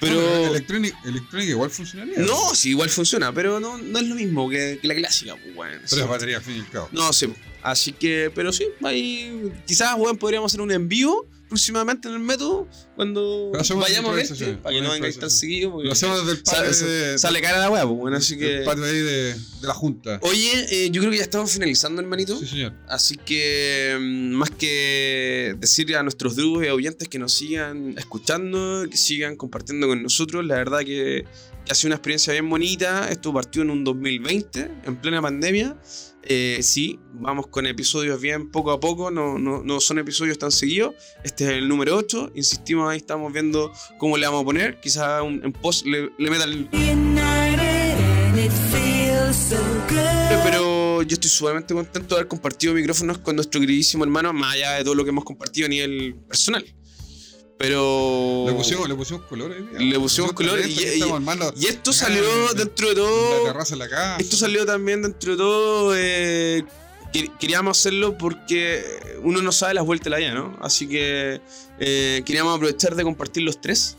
Pero. No, electrónica, electrónica igual funcionaría. No, sí, igual funciona, pero no, no es lo mismo que, que la clásica, pues, weón. Pero es batería, fin y cabo. No sé, así que, pero sí, ahí quizás, weón, podríamos hacer un envío próximamente en el método cuando vayamos a ver, improvisaciones, para que no vengáis tan seguido. porque Lo hacemos desde el sale, patio de, sale cara la weá, pues, bueno, así que... patio ahí de, de la Junta. Oye, eh, yo creo que ya estamos finalizando, hermanito. Sí, señor. Así que mm, más que decirle a nuestros drugos y oyentes que nos sigan escuchando, que sigan compartiendo con nosotros, la verdad que, que ha sido una experiencia bien bonita. Esto partió en un 2020, en plena pandemia. Eh, sí, vamos con episodios bien poco a poco, no, no, no son episodios tan seguidos. Este es el número 8, insistimos ahí, estamos viendo cómo le vamos a poner. Quizás en post le, le meta el, pero yo estoy sumamente contento de haber compartido micrófonos con nuestro queridísimo hermano, más allá de todo lo que hemos compartido a nivel personal. Pero. Le pusimos, le pusimos color día. Le pusimos color y- y- esto salió en- dentro de La todo. terraza de la casa. Esto salió también dentro de todo. eh, que- queríamos hacerlo porque uno no sabe las vueltas de la vida, ¿no? Así que eh, queríamos aprovechar de compartir los tres.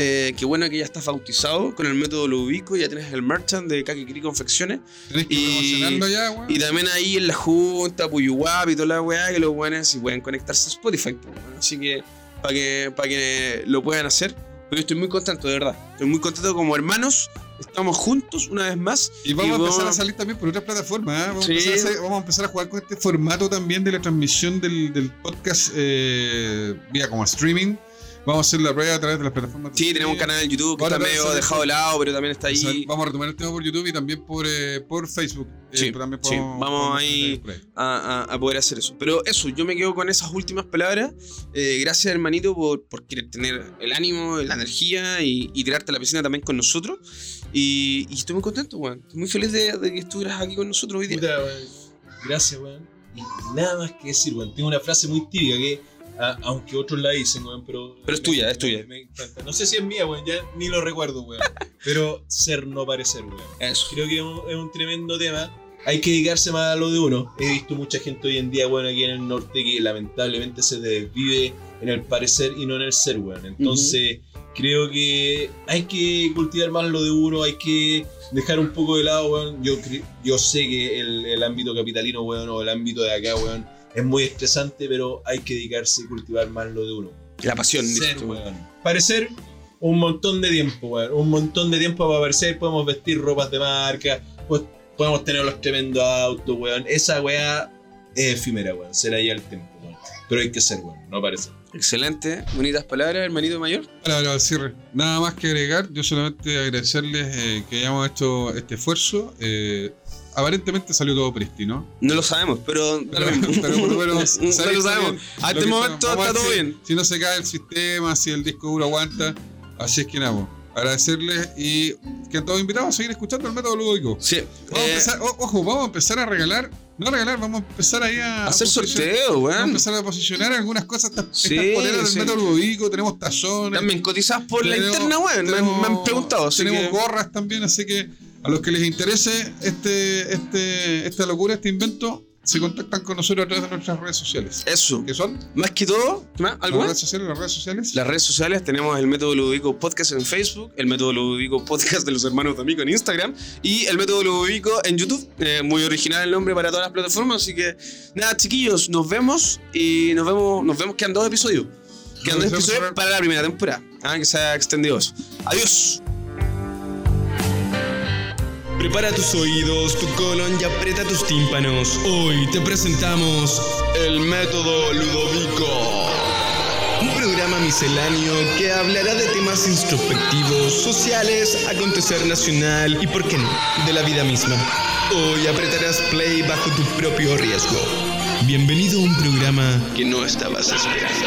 Eh, qué bueno que ya estás bautizado con el método lo ubico, ya tienes el merchant de Kakikiri Confecciones. Tenés que y- ya, weón. Y también ahí en la junta, Puyuhuap y toda la weá, que los buenos si pueden conectarse a Spotify. pues. Así que para que, para que lo puedan hacer. Pero yo estoy muy contento, de verdad. Estoy muy contento como hermanos. Estamos juntos una vez más. Y vamos a y empezar a salir también por otras plataformas. ¿eh? Vamos, Sí. a a hacer- vamos a empezar a jugar con este formato también de la transmisión del, del podcast eh, vía como streaming. Vamos a hacer la prueba a través de las plataformas. Sí, tenemos un canal en YouTube que Ahora está también medio sale dejado de lado, pero también está O sea, ahí. vamos a retomar el tema por YouTube y también por, eh, por Facebook. Eh, Sí, también sí, vamos ahí. a, a- a poder hacer eso. Pero eso, yo me quedo con esas últimas palabras. Eh, gracias, hermanito, por, por querer tener el ánimo, la energía y, y tirarte a la piscina también con nosotros. Y, y estoy muy contento, weón. Estoy muy feliz de, de que estuvieras aquí con nosotros hoy día. Puta, weón. Gracias, weón. Y nada más que decir, weón. Tengo una frase muy típica que, aunque otros la dicen, weón, pero. Pero es me- tuya, es me- tuya. Me encanta. No sé si es mía, weón, ya ni lo recuerdo, weón. pero ser no parecer, weón. Eso. Creo que es un, es un tremendo tema. Hay que dedicarse más a lo de uno. He visto mucha gente hoy en día, bueno, aquí en el norte que lamentablemente se desvive en el parecer y no en el ser, weón. Entonces, creo que hay que cultivar más lo de uno, hay que dejar un poco de lado, weón. Yo, yo sé que el, el ámbito capitalino, weón, o el ámbito de acá, weón, es muy estresante, pero hay que dedicarse y cultivar más lo de uno. La pasión, Ser, dices tú. weón. Parecer un montón de tiempo, weón. Un montón de tiempo para parecer. Podemos vestir ropas de marca. pues, podemos tener los tremendos autos, weón. Esa weá es efímera, weón. Será ya el tiempo, weón. Pero hay que ser, weón, no parece. Excelente, bonitas palabras, hermanito mayor. Para al cierre, nada más que agregar, yo solamente agradecerles eh, que hayamos hecho este esfuerzo. Eh, aparentemente salió todo prístino. No lo sabemos, pero da lo Pero, mismo. pero por lo menos No lo sabemos. A este momento está todo si- bien. Si no se cae el sistema, si el disco duro aguanta. Así es que nada, agradecerles y que todos invitados a seguir escuchando el método lúdico. Sí. Vamos a eh, empezar, o- ojo, vamos a empezar a regalar, no a regalar, vamos a empezar ahí a, hacer a sorteo, Vamos a weón. empezar a posicionar algunas cosas, estas, Sí, estas poleras del método lúdico, tenemos tazones. También cotizadas por la tenemos- interna, weón. Me, han- me han tenemos- preguntado. Tenemos que- gorras también, así que a los que les interese este, este, esta locura, este invento, se contactan con nosotros a través de nuestras redes sociales. Eso. ¿Qué son? Más que todo, ¿más? ¿algo las redes sociales, las redes sociales. Las redes sociales tenemos el método Ludovico Podcast en Facebook, el método Ludovico Podcast de los hermanos de Amigo en Instagram y el método Ludovico en YouTube. Eh, muy original el nombre para todas las plataformas, así que nada, chiquillos, nos vemos y nos vemos, nos vemos quedan dos episodios. Quedan dos episodios para la primera temporada. Ah, que se ha extendido eso. Adiós. Prepara tus oídos, tu colon y aprieta tus tímpanos. Hoy te presentamos el método Ludovico. Un programa misceláneo que hablará de temas introspectivos, sociales, acontecer nacional y, por qué no, de la vida misma. Hoy apretarás play bajo tu propio riesgo. Bienvenido a un programa que no estabas esperando.